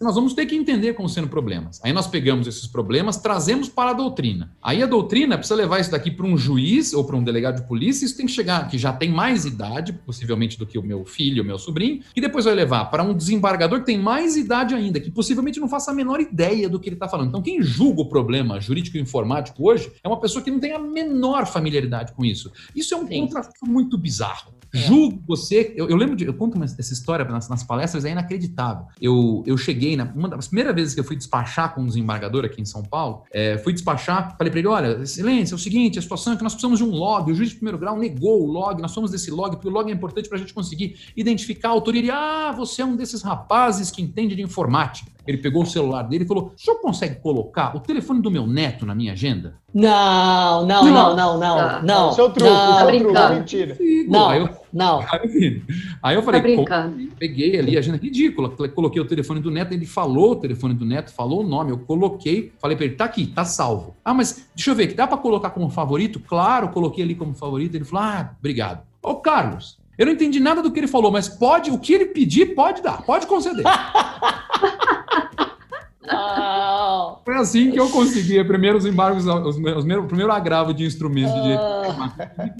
nós vamos ter que entender como sendo problemas. Aí nós pegamos esses problemas, trazemos para a doutrina. Aí a doutrina precisa levar isso daqui para um juiz ou para um delegado de polícia, isso tem que chegar, que já tem mais idade, possivelmente do que o meu filho, o meu sobrinho, e depois vai levar para um desembargador que tem mais idade ainda, que possivelmente não faça a menor ideia do que ele está falando. Então, quem julga o problema jurídico e informático hoje é uma pessoa que não tem a menor familiaridade com isso. Isso é um contrato muito bizarro. É. Julgo você. Eu, eu, lembro de. Eu conto essa história nas, nas, palestras, é inacreditável. Eu, eu cheguei, na, uma das primeiras vezes que eu fui despachar com um desembargador aqui em São Paulo, é, fui despachar, falei para ele: olha, excelência, é o seguinte, a situação é que nós precisamos de um log. O juiz de primeiro grau negou o log, nós somos desse log, porque o log é importante para a gente conseguir identificar a autoria. Ele, ah, você é um desses rapazes que entende de informática. Ele pegou o celular dele e falou: o senhor consegue colocar o telefone do meu neto na minha agenda? Não, não, não, não, não, não. não. Seu truque, não, seu truque, é mentira. Não, aí eu, não. Aí eu falei, tá peguei ali a agenda ridícula, coloquei o telefone do neto, ele falou o telefone do neto, falou o nome, eu coloquei, falei para ele, tá aqui, tá salvo. Ah, mas deixa eu ver, dá para colocar como favorito? Claro, coloquei ali como favorito. Ele falou, ah, obrigado. Ô, Carlos, eu não entendi nada do que ele falou, mas pode, o que ele pedir, pode dar, pode conceder. Foi assim que eu consegui primeiro os embargos, os, os, o primeiro agravo de instrumentos de direito.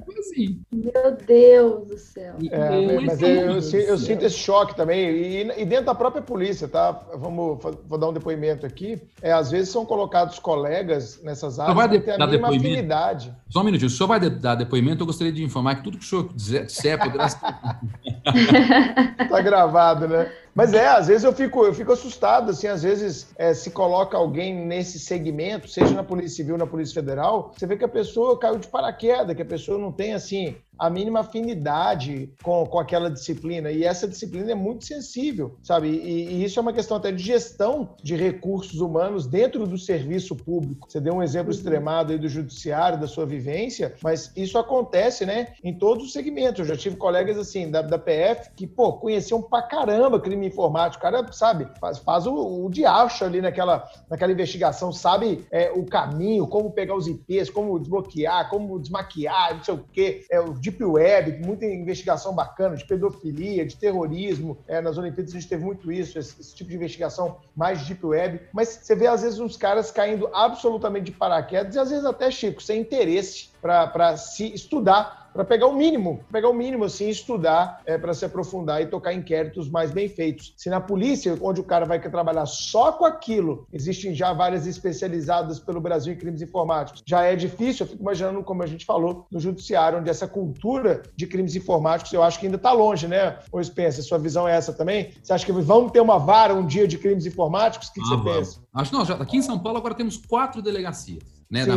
Foi assim. Meu Deus do céu. É, mas eu, eu, eu, sinto esse choque também. E, e, dentro da própria polícia, tá? Vamos, vou dar um depoimento aqui. É, às vezes são colocados colegas nessas áreas vai que têm a mínima afinidade. Só um minutinho. O senhor vai dar depoimento, eu gostaria de informar que tudo que o senhor disser poderá ser... tá gravado, né? Mas é, às vezes eu fico, eu fico assustado, assim, às vezes é, se coloca alguém nesse segmento, seja na Polícia Civil, na Polícia Federal, você vê que a pessoa caiu de paraquedas, que a pessoa não tem, assim, a mínima afinidade com, com aquela disciplina. E essa disciplina é muito sensível, sabe? E, e isso é uma questão até de gestão de recursos humanos dentro do serviço público. Você deu um exemplo uhum. extremado aí do judiciário, da sua vivência, mas isso acontece, né, em todos os segmentos. Eu já tive colegas assim da, da PF que, pô, conheciam pra caramba crime informático. O cara, sabe, faz, faz o, o diacho ali naquela, naquela investigação, sabe é, o caminho, como pegar os IPs, como desbloquear, como desmaquiar, não sei o quê. É, o Deep Web, muita investigação bacana de pedofilia, de terrorismo. É, nas Olimpíadas a gente teve muito isso, esse, esse tipo de investigação mais Deep Web. Mas você vê, às vezes, uns caras caindo absolutamente de paraquedas e, às vezes, até, Chico, sem interesse para se estudar para pegar o mínimo, pegar o mínimo assim, estudar é, para se aprofundar e tocar inquéritos mais bem feitos. Se na polícia, onde o cara vai trabalhar só com aquilo, existem já várias especializadas pelo Brasil em crimes informáticos, já é difícil, eu fico imaginando, como a gente falou, no judiciário, onde essa cultura de crimes informáticos, eu acho que ainda está longe, né? Ô Spencer, sua visão é essa também? Você acha que vamos ter uma vara um dia de crimes informáticos? O que, que ah, você vamos. pensa? Acho não, já, aqui em São Paulo agora temos quatro delegacias né, na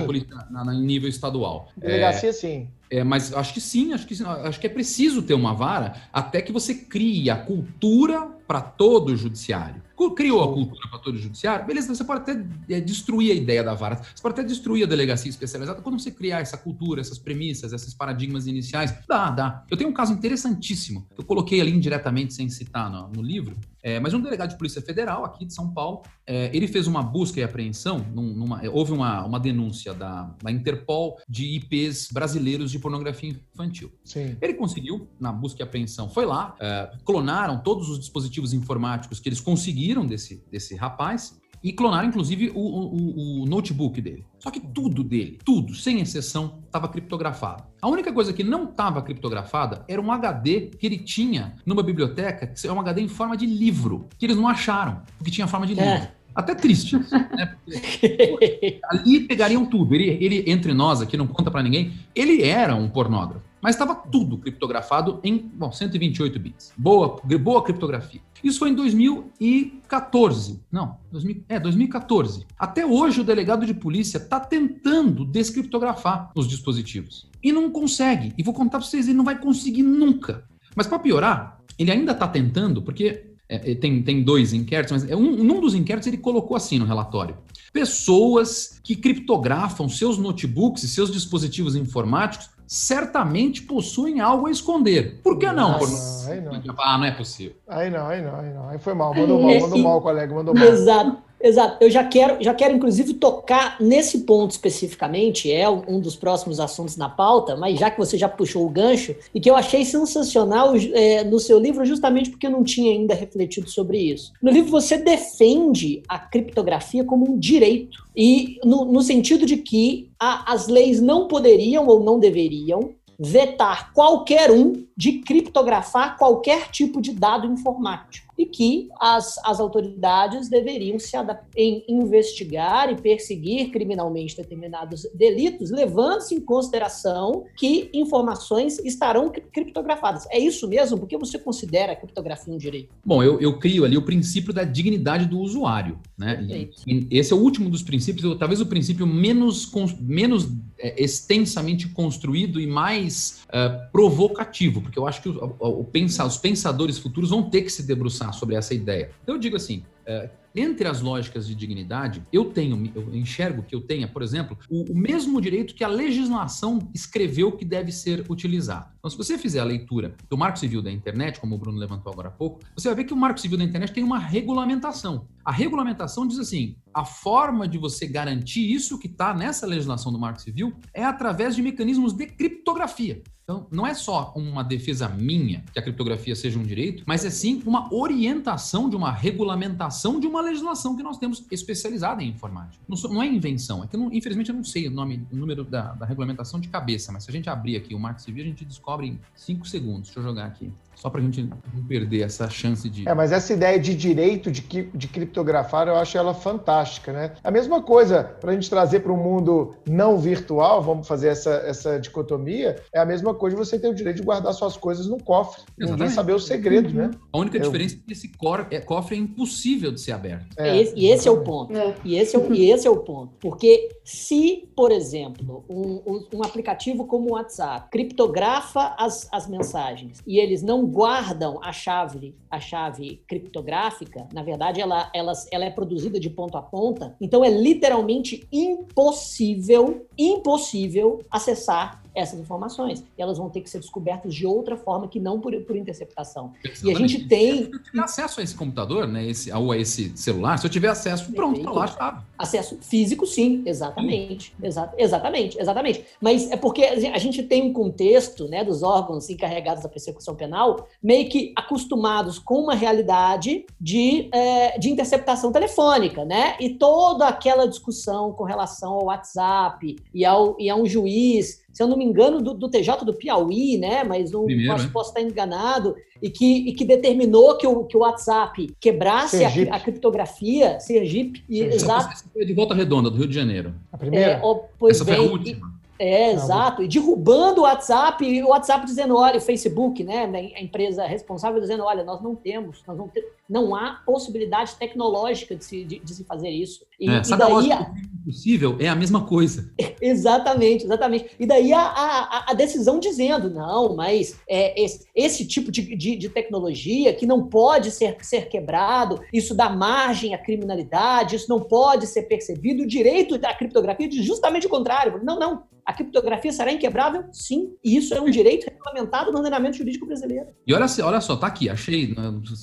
na, na, nível estadual. Delegacia, é, sim. É, mas acho que sim, acho que acho que é preciso ter uma vara até que você crie a cultura para todo o judiciário. Criou a cultura para todo o judiciário, beleza, você pode até é, destruir a ideia da vara, você pode até destruir a delegacia especializada quando você criar essa cultura, essas premissas, esses paradigmas iniciais. Dá, dá. Eu tenho um caso interessantíssimo, que eu coloquei ali indiretamente sem citar no, no livro, é, mas um delegado de Polícia Federal aqui de São Paulo, é, ele fez uma busca e apreensão, num, numa, houve uma, uma denúncia da, da Interpol de IPs brasileiros de de pornografia infantil. Sim. Ele conseguiu, na busca e apreensão, foi lá, é, clonaram todos os dispositivos informáticos que eles conseguiram desse, desse rapaz e clonaram, inclusive, o, o, o, notebook dele. Só que tudo dele, tudo, sem exceção, estava criptografado. A única coisa que não estava criptografada era um HD que ele tinha numa biblioteca, que é um HD em forma de livro, que eles não acharam, porque tinha forma de é. livro. Até triste. Né? Porque, ali pegariam tudo. Ele, ele, entre nós aqui, não conta para ninguém, ele era um pornógrafo. Mas estava tudo criptografado em bom, 128 bits. Boa, boa criptografia. Isso foi em 2014. Não, 2000, é 2014. Até hoje o delegado de polícia está tentando descriptografar os dispositivos. E não consegue. E vou contar para vocês, ele não vai conseguir nunca. Mas para piorar, ele ainda está tentando, porque é, tem, tem dois inquéritos, mas é um, num dos inquéritos ele colocou assim no relatório: pessoas que criptografam seus notebooks e seus dispositivos informáticos certamente possuem algo a esconder. Por que não? Nossa, Por... não. Ah, não é possível. Aí não, aí não, aí não. Aí foi mal, mandou mal, mandou mal, colega, mandou mal. Exato. Exato. Eu já quero, já quero, inclusive, tocar nesse ponto especificamente, é um dos próximos assuntos na pauta, mas já que você já puxou o gancho, e que eu achei sensacional é, no seu livro, justamente porque eu não tinha ainda refletido sobre isso. No livro, você defende a criptografia como um direito, e no, no sentido de que a, as leis não poderiam ou não deveriam vetar qualquer um de criptografar qualquer tipo de dado informático e que as, as autoridades deveriam se em investigar e perseguir criminalmente determinados delitos, levando-se em consideração que informações estarão criptografadas. É isso mesmo? Por que você considera a criptografia um direito? Bom, eu, eu crio ali o princípio da dignidade do usuário. Né? E, e esse é o último dos princípios, talvez o princípio menos, menos é, extensamente construído e mais uh, provocativo, porque eu acho que o, o, o os pensadores futuros vão ter que se debruçar sobre essa ideia. Então eu digo assim, é, entre as lógicas de dignidade, eu tenho, eu enxergo que eu tenha, por exemplo, o, o, mesmo direito que a legislação escreveu que deve ser utilizado. Então, se você fizer a leitura do Marco Civil da Internet, como o Bruno levantou agora há pouco, você vai ver que o Marco Civil da Internet tem uma regulamentação. A regulamentação diz assim: a forma de você garantir isso que está nessa legislação do Marco Civil é através de mecanismos de criptografia. Então, não é só uma defesa minha que a criptografia seja um direito, mas é sim uma orientação de uma regulamentação de uma legislação que nós temos especializada em informática. Não, não é invenção, é que não, infelizmente eu não sei o nome, o número da, da, regulamentação de cabeça, mas se a gente abrir aqui o Marco Civil, a gente descobre em 5 segundos. Deixa eu jogar aqui só para a gente não perder essa chance de. É, mas essa ideia de direito de, de criptografar, eu acho ela fantástica, né? A mesma coisa, para a gente trazer para o mundo não virtual, vamos fazer essa, essa dicotomia, é a mesma coisa de você ter o direito de guardar suas coisas no cofre. Exatamente. Ninguém saber o segredo, né? A única Eu... diferença é que esse é, cofre é impossível de ser aberto. É, e esse é o ponto. É. E, esse é o, e esse é o ponto. Porque se, por exemplo, um, um aplicativo como o WhatsApp criptografa as, as mensagens e eles não guardam a chave, a chave criptográfica, na verdade, ela, ela, ela é produzida de ponta a ponta, então é literalmente impossível, impossível acessar essas informações. E elas vão ter que ser descobertas de outra forma que não por, por interceptação. Exatamente. E a gente tem. Se eu tiver acesso a esse computador, né, esse, ou a esse celular, se eu tiver acesso, pronto, tá lá, sabe. Acesso físico, sim, exatamente. Exa exatamente, exatamente. Mas é porque a gente tem um contexto né, dos órgãos encarregados da persecução penal meio que acostumados com uma realidade de, é, de interceptação telefônica, né? E toda aquela discussão com relação ao WhatsApp e, ao, e a um juiz se eu não me engano, do, do TJ do Piauí, né? Mas não Primeiro, posso, né? posso, estar enganado, e que, e que determinou que o, que o WhatsApp quebrasse a, a, criptografia, Sergipe, e, exato. De volta redonda, do Rio de Janeiro. A primeira? É, pois Essa bem, foi a última. É, exato. E derrubando o WhatsApp, e o WhatsApp dizendo, olha, o Facebook, né, né, a empresa responsável dizendo, olha, nós não temos, nós não, te, não há possibilidade tecnológica de se, de, de se fazer isso. E, é, e daí a possível é a mesma coisa. exatamente, exatamente. E daí a, a, a decisão dizendo, não, mas é, esse, esse tipo de, de, de, tecnologia que não pode ser, ser quebrado, isso dá margem à criminalidade, isso não pode ser percebido. O direito da criptografia diz justamente o contrário. Não, não. A criptografia será inquebrável? Sim. E isso é um direito regulamentado no ordenamento jurídico brasileiro. E olha, olha só, tá aqui, achei,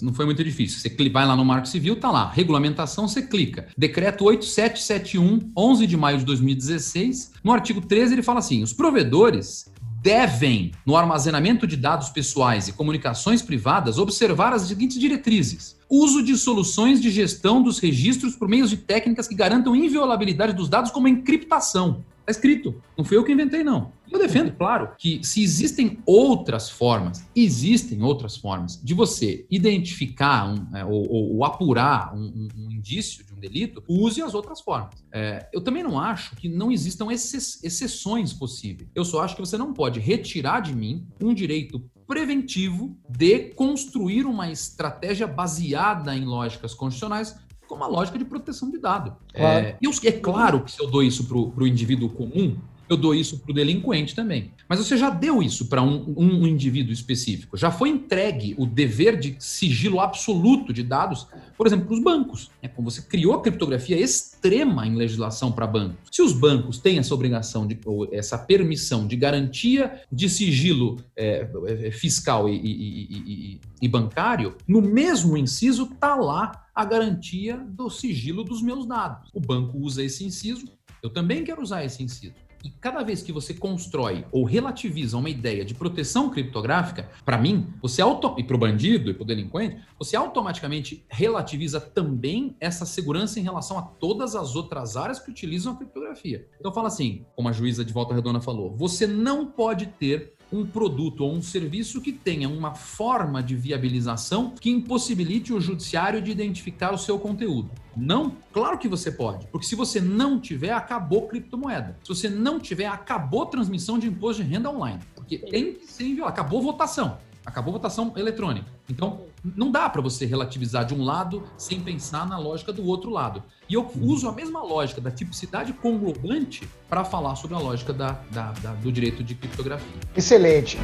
não foi muito difícil. Você vai lá no Marco Civil, tá lá. Regulamentação, você clica. Decreto 8771, 11 de maio de 2016. No artigo 13, ele fala assim: os provedores devem, no armazenamento de dados pessoais e comunicações privadas, observar as seguintes diretrizes: uso de soluções de gestão dos registros por meio de técnicas que garantam inviolabilidade dos dados, como encriptação. Está escrito. Não fui eu que inventei, não. Eu defendo, claro, que se existem outras formas, existem outras formas de você identificar um, é, ou, ou, apurar um, um, um, indício de um delito, use as outras formas. É, eu também não acho que não existam exceções possíveis. Eu só acho que você não pode retirar de mim um direito preventivo de construir uma estratégia baseada em lógicas constitucionais com uma lógica de proteção de dado. Claro. É, e é claro que se eu dou isso para o indivíduo comum, eu dou isso para o delinquente também. Mas você já deu isso para um, um, indivíduo específico. Já foi entregue o dever de sigilo absoluto de dados, por exemplo, para os bancos. É como você criou a criptografia extrema em legislação para bancos. Se os bancos têm essa obrigação, de, ou essa permissão de garantia de sigilo é fiscal e, e, e, e bancário, no mesmo inciso está lá a garantia do sigilo dos meus dados. O banco usa esse inciso, eu também quero usar esse inciso. E cada vez que você constrói ou relativiza uma ideia de proteção criptográfica, para mim, você auto e para o bandido e para o delinquente, você automaticamente relativiza também essa segurança em relação a todas as outras áreas que utilizam a criptografia. Então fala assim, como a juíza de Volta Redonda falou, você não pode ter um produto ou um serviço que tenha uma forma de viabilização que impossibilite o judiciário de identificar o seu conteúdo. Não? Claro que você pode, porque se você não tiver, acabou criptomoeda. Se você não tiver, acabou transmissão de imposto de renda online, porque tem que ser enviado, acabou votação. Acabou votação eletrônica. Então, não dá para você relativizar de um lado sem pensar na lógica do outro lado. E eu uso a mesma lógica da tipicidade conglobante para falar sobre a lógica da, da, da, do direito de criptografia. Excelente.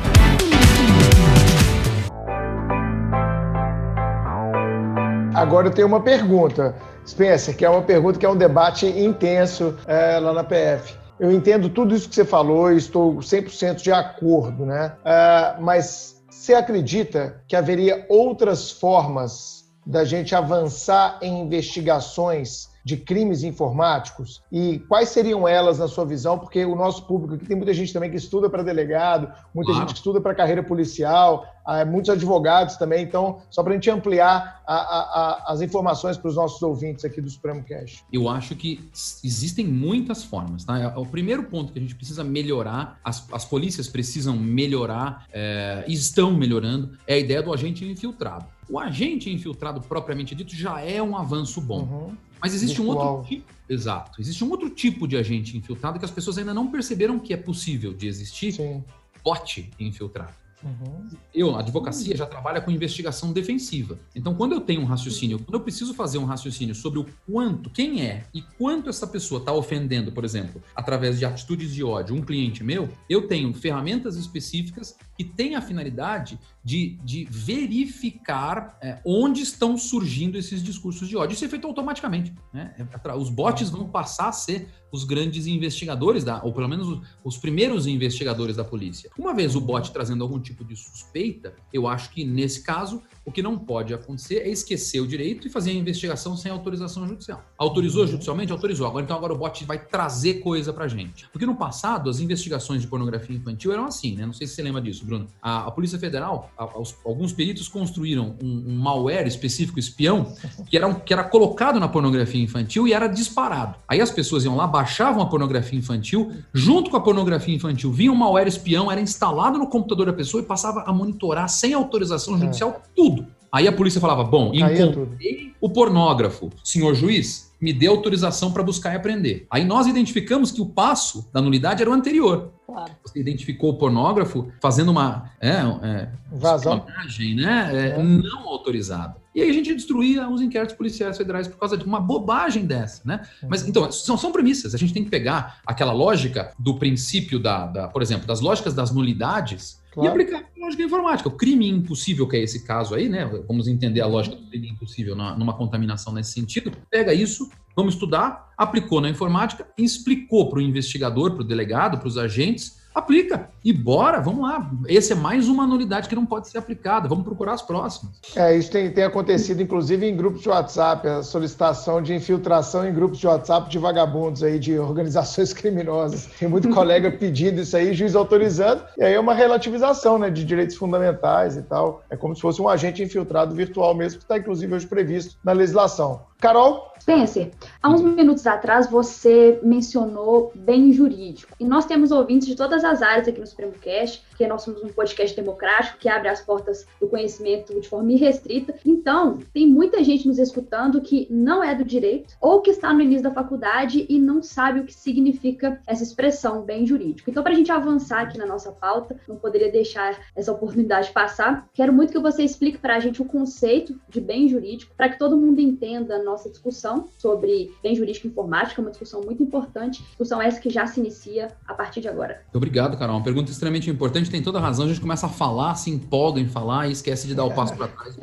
Agora eu tenho uma pergunta, Spencer, que é uma pergunta que é um debate intenso é, lá na PF. Eu entendo tudo isso que você falou e estou 100% de acordo, né? É, mas você acredita que haveria outras formas da gente avançar em investigações de crimes informáticos e quais seriam elas na sua visão? Porque o nosso público aqui tem muita gente também que estuda para delegado, muita claro. gente que estuda para carreira policial, ah, muitos advogados também. Então, só para a gente ampliar a, a, a, as informações para os nossos ouvintes aqui do Supremo Cash. Eu acho que existem muitas formas. Tá? É, o primeiro ponto que a gente precisa melhorar, as, as polícias precisam melhorar, é, estão melhorando, é a ideia do agente infiltrado. O agente infiltrado propriamente dito já é um avanço bom. Uhum. Mas existe Virtual. um outro tipo. Exato. Existe um outro tipo de agente infiltrado que as pessoas ainda não perceberam que é possível de existir. Sim. bot infiltrado. Uhum. Eu, a advocacia, já trabalha com investigação defensiva. Então, quando eu tenho um raciocínio, quando eu preciso fazer um raciocínio sobre o quanto, quem é e quanto essa pessoa está ofendendo, por exemplo, através de atitudes de ódio, um cliente meu, eu tenho ferramentas específicas que têm a finalidade de, de verificar é, onde estão surgindo esses discursos de ódio. Isso é feito automaticamente. Né? É, os bots vão passar a ser os grandes investigadores, da, ou pelo menos os, os, primeiros investigadores da polícia. Uma vez o bot trazendo algum tipo de suspeita, eu acho que nesse caso o que não pode acontecer é esquecer o direito e fazer a investigação sem autorização judicial. Autorizou judicialmente? Autorizou. Agora, então, agora o bot vai trazer coisa pra gente. Porque no passado, as investigações de pornografia infantil eram assim, né? Não sei se você lembra disso, Bruno. A, a Polícia Federal, a, os, alguns peritos construíram um, um, malware específico, espião, que era, um, que era colocado na pornografia infantil e era disparado. Aí as pessoas iam lá, baixavam a pornografia infantil, junto com a pornografia infantil vinha um malware espião, era instalado no computador da pessoa e passava a monitorar sem autorização judicial tudo tudo. Aí a polícia falava: bom, encontrei o pornógrafo, senhor juiz, me dê autorização para buscar e aprender. Aí nós identificamos que o passo da nulidade era o anterior. Claro. Você identificou o pornógrafo fazendo uma é, é, espionagem né, é, é. não autorizada. E aí a gente destruía os inquéritos policiais federais por causa de uma bobagem dessa, né? Mas então, são, são premissas. A gente tem que pegar aquela lógica do princípio da, da por exemplo, das lógicas das nulidades Claro. E aplicar a lógica informática. O crime impossível, que é esse caso aí, né? Vamos entender a lógica do crime impossível numa contaminação nesse sentido. Pega isso, vamos estudar, aplicou na informática, explicou para o investigador, para o delegado, para os agentes aplica. E bora, vamos lá. Esse é mais uma nulidade que não pode ser aplicada. Vamos procurar as próximas. É, isso tem, tem acontecido, inclusive, em grupos de WhatsApp, a solicitação de infiltração em grupos de WhatsApp de vagabundos aí, de organizações criminosas. Tem muito colega pedindo isso aí, juiz autorizando, e aí é uma relativização né, de direitos fundamentais e tal. É como se fosse um agente infiltrado virtual mesmo, que está, inclusive, hoje previsto na legislação. Carol? Spencer, há uns minutos atrás você mencionou bem jurídico. E nós temos ouvintes de todas as áreas aqui no Supremo Cast, porque nós somos um podcast democrático que abre as portas do conhecimento de forma irrestrita. Então, tem muita gente nos escutando que não é do direito ou que está no início da faculdade e não sabe o que significa essa expressão bem jurídico. Então, para a gente avançar aqui na nossa pauta, não poderia deixar essa oportunidade passar. Quero muito que você explique para a gente o conceito de bem jurídico, para que todo mundo entenda nossa discussão sobre bem jurídico informática, uma discussão muito importante, discussão essa que já se inicia a partir de agora. Muito obrigado, Carol. Uma pergunta extremamente importante, tem toda a razão. A gente começa a falar, se empolga em falar e esquece de dar o passo para trás.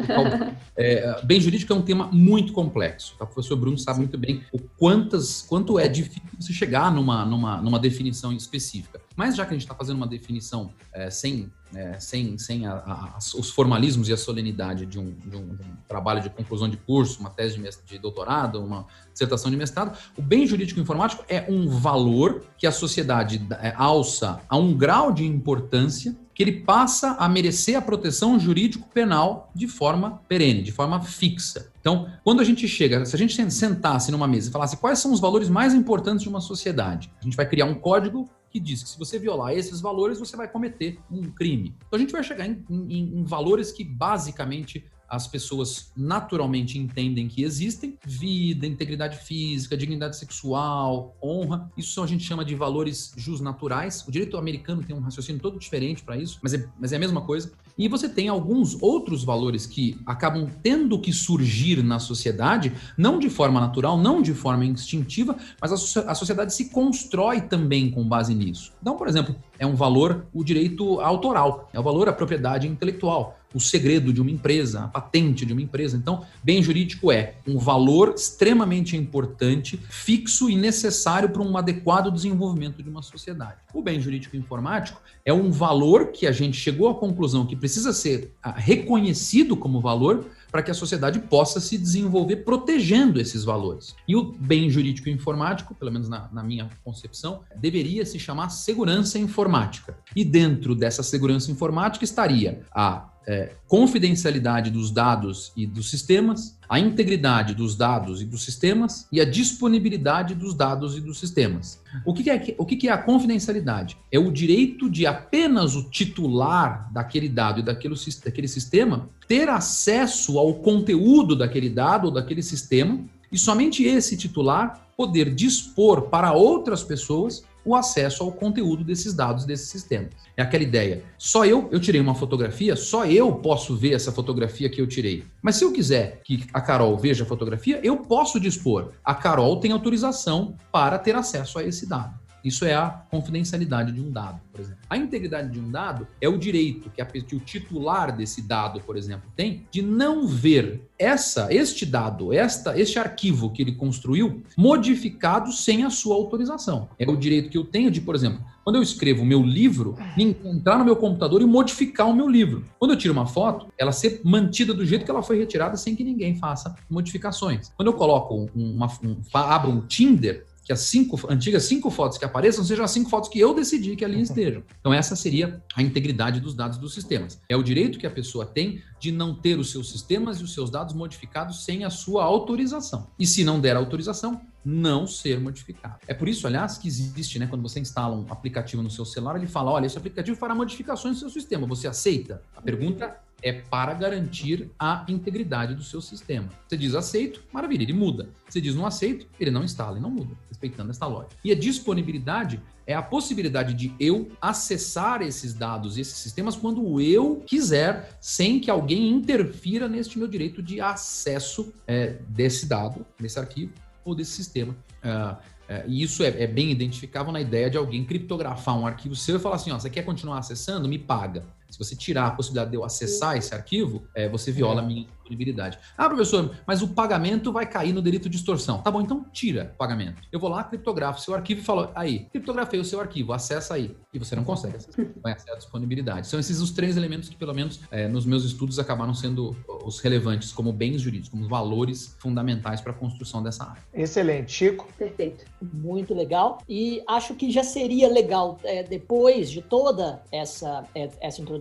É, bem jurídico é um tema muito complexo. Tá? O professor Bruno sabe muito bem o quantas, quanto é difícil você chegar numa, numa, numa definição específica. Mas já que a gente está fazendo uma definição é, sem é, sem, sem a, a, os formalismos e a solenidade de um, de, um, de um, trabalho de conclusão de curso, uma tese de, de, doutorado, uma dissertação de mestrado, o bem jurídico informático é um valor que a sociedade é, alça a um grau de importância que ele passa a merecer a proteção jurídico-penal de forma perene, de forma fixa. Então, quando a gente chega, se a gente sentasse numa mesa e falasse quais são os valores mais importantes de uma sociedade, a gente vai criar um código que diz que se você violar esses valores, você vai cometer um crime. Então a gente vai chegar em, em, em valores que basicamente as pessoas naturalmente entendem que existem: vida, integridade física, dignidade sexual, honra. Isso a gente chama de valores jusnaturais. O direito americano tem um raciocínio todo diferente para isso, mas é, mas é a mesma coisa. E você tem alguns outros valores que acabam tendo que surgir na sociedade, não de forma natural, não de forma instintiva, mas a, a sociedade se constrói também com base nisso. Então, por exemplo, é um valor o direito autoral, é o valor a propriedade intelectual o segredo de uma empresa, a patente de uma empresa. Então, bem jurídico é um valor extremamente importante, fixo e necessário para um adequado desenvolvimento de uma sociedade. O bem jurídico informático é um valor que a gente chegou à conclusão que precisa ser ah, reconhecido como valor para que a sociedade possa se desenvolver protegendo esses valores. E o bem jurídico informático, pelo menos na, na minha concepção, deveria se chamar segurança informática. E dentro dessa segurança informática estaria a é, confidencialidade dos dados e dos sistemas, a integridade dos dados e dos sistemas e a disponibilidade dos dados e dos sistemas. O que, é, o que é a confidencialidade? É o direito de apenas o titular daquele dado e daquele, daquele sistema ter acesso ao conteúdo daquele dado ou daquele sistema e somente esse titular poder dispor para outras pessoas o acesso ao conteúdo desses dados desse sistema. É aquela ideia. Só eu, eu tirei uma fotografia, só eu posso ver essa fotografia que eu tirei. Mas se eu quiser que a Carol veja a fotografia, eu posso dispor. A Carol tem autorização para ter acesso a esse dado. Isso é a confidencialidade de um dado, por exemplo. A integridade de um dado é o direito que, a, que, o titular desse dado, por exemplo, tem de não ver essa, este dado, esta, este arquivo que ele construiu modificado sem a sua autorização. É o direito que eu tenho de, por exemplo, quando eu escrevo meu livro, entrar no meu computador e modificar o meu livro. Quando eu tiro uma foto, ela ser mantida do jeito que ela foi retirada sem que ninguém faça modificações. Quando eu coloco uma, um, abro um Tinder, que as cinco antigas cinco fotos que apareçam sejam as cinco fotos que eu decidi que ali estejam. Então essa seria a integridade dos dados dos sistemas. É o direito que a pessoa tem de não ter os seus sistemas e os seus dados modificados sem a sua autorização. E se não der autorização, não ser modificado. É por isso, aliás, que existe, né, quando você instala um aplicativo no seu celular, ele fala: olha, esse aplicativo fará modificações no seu sistema. Você aceita? A pergunta é para garantir a integridade do seu sistema. Você diz aceito, maravilha, ele muda. Você diz não aceito, ele não instala e não muda, respeitando esta lógica. E a disponibilidade é a possibilidade de eu acessar esses dados e esses sistemas quando eu quiser, sem que alguém interfira neste meu direito de acesso é, desse dado, desse arquivo ou desse sistema. Uh, é, e isso é, é, bem identificável na ideia de alguém criptografar um arquivo seu e falar assim: ó, você quer continuar acessando? Me paga. Se você tirar a possibilidade de eu acessar esse arquivo, é, você viola a minha disponibilidade. Ah, professor, mas o pagamento vai cair no delito de extorsão. Tá bom, então tira o pagamento. Eu vou lá, criptografo seu arquivo e falo, aí, criptografei o seu arquivo, acessa aí. E você não consegue acessar, vai acessar a disponibilidade. São esses os três elementos que, pelo menos, é, nos meus estudos acabaram sendo os relevantes como bens jurídicos, como valores fundamentais para a construção dessa área. Excelente. Chico? Perfeito. Muito legal. E acho que já seria legal, é, depois de toda essa, é, essa introdução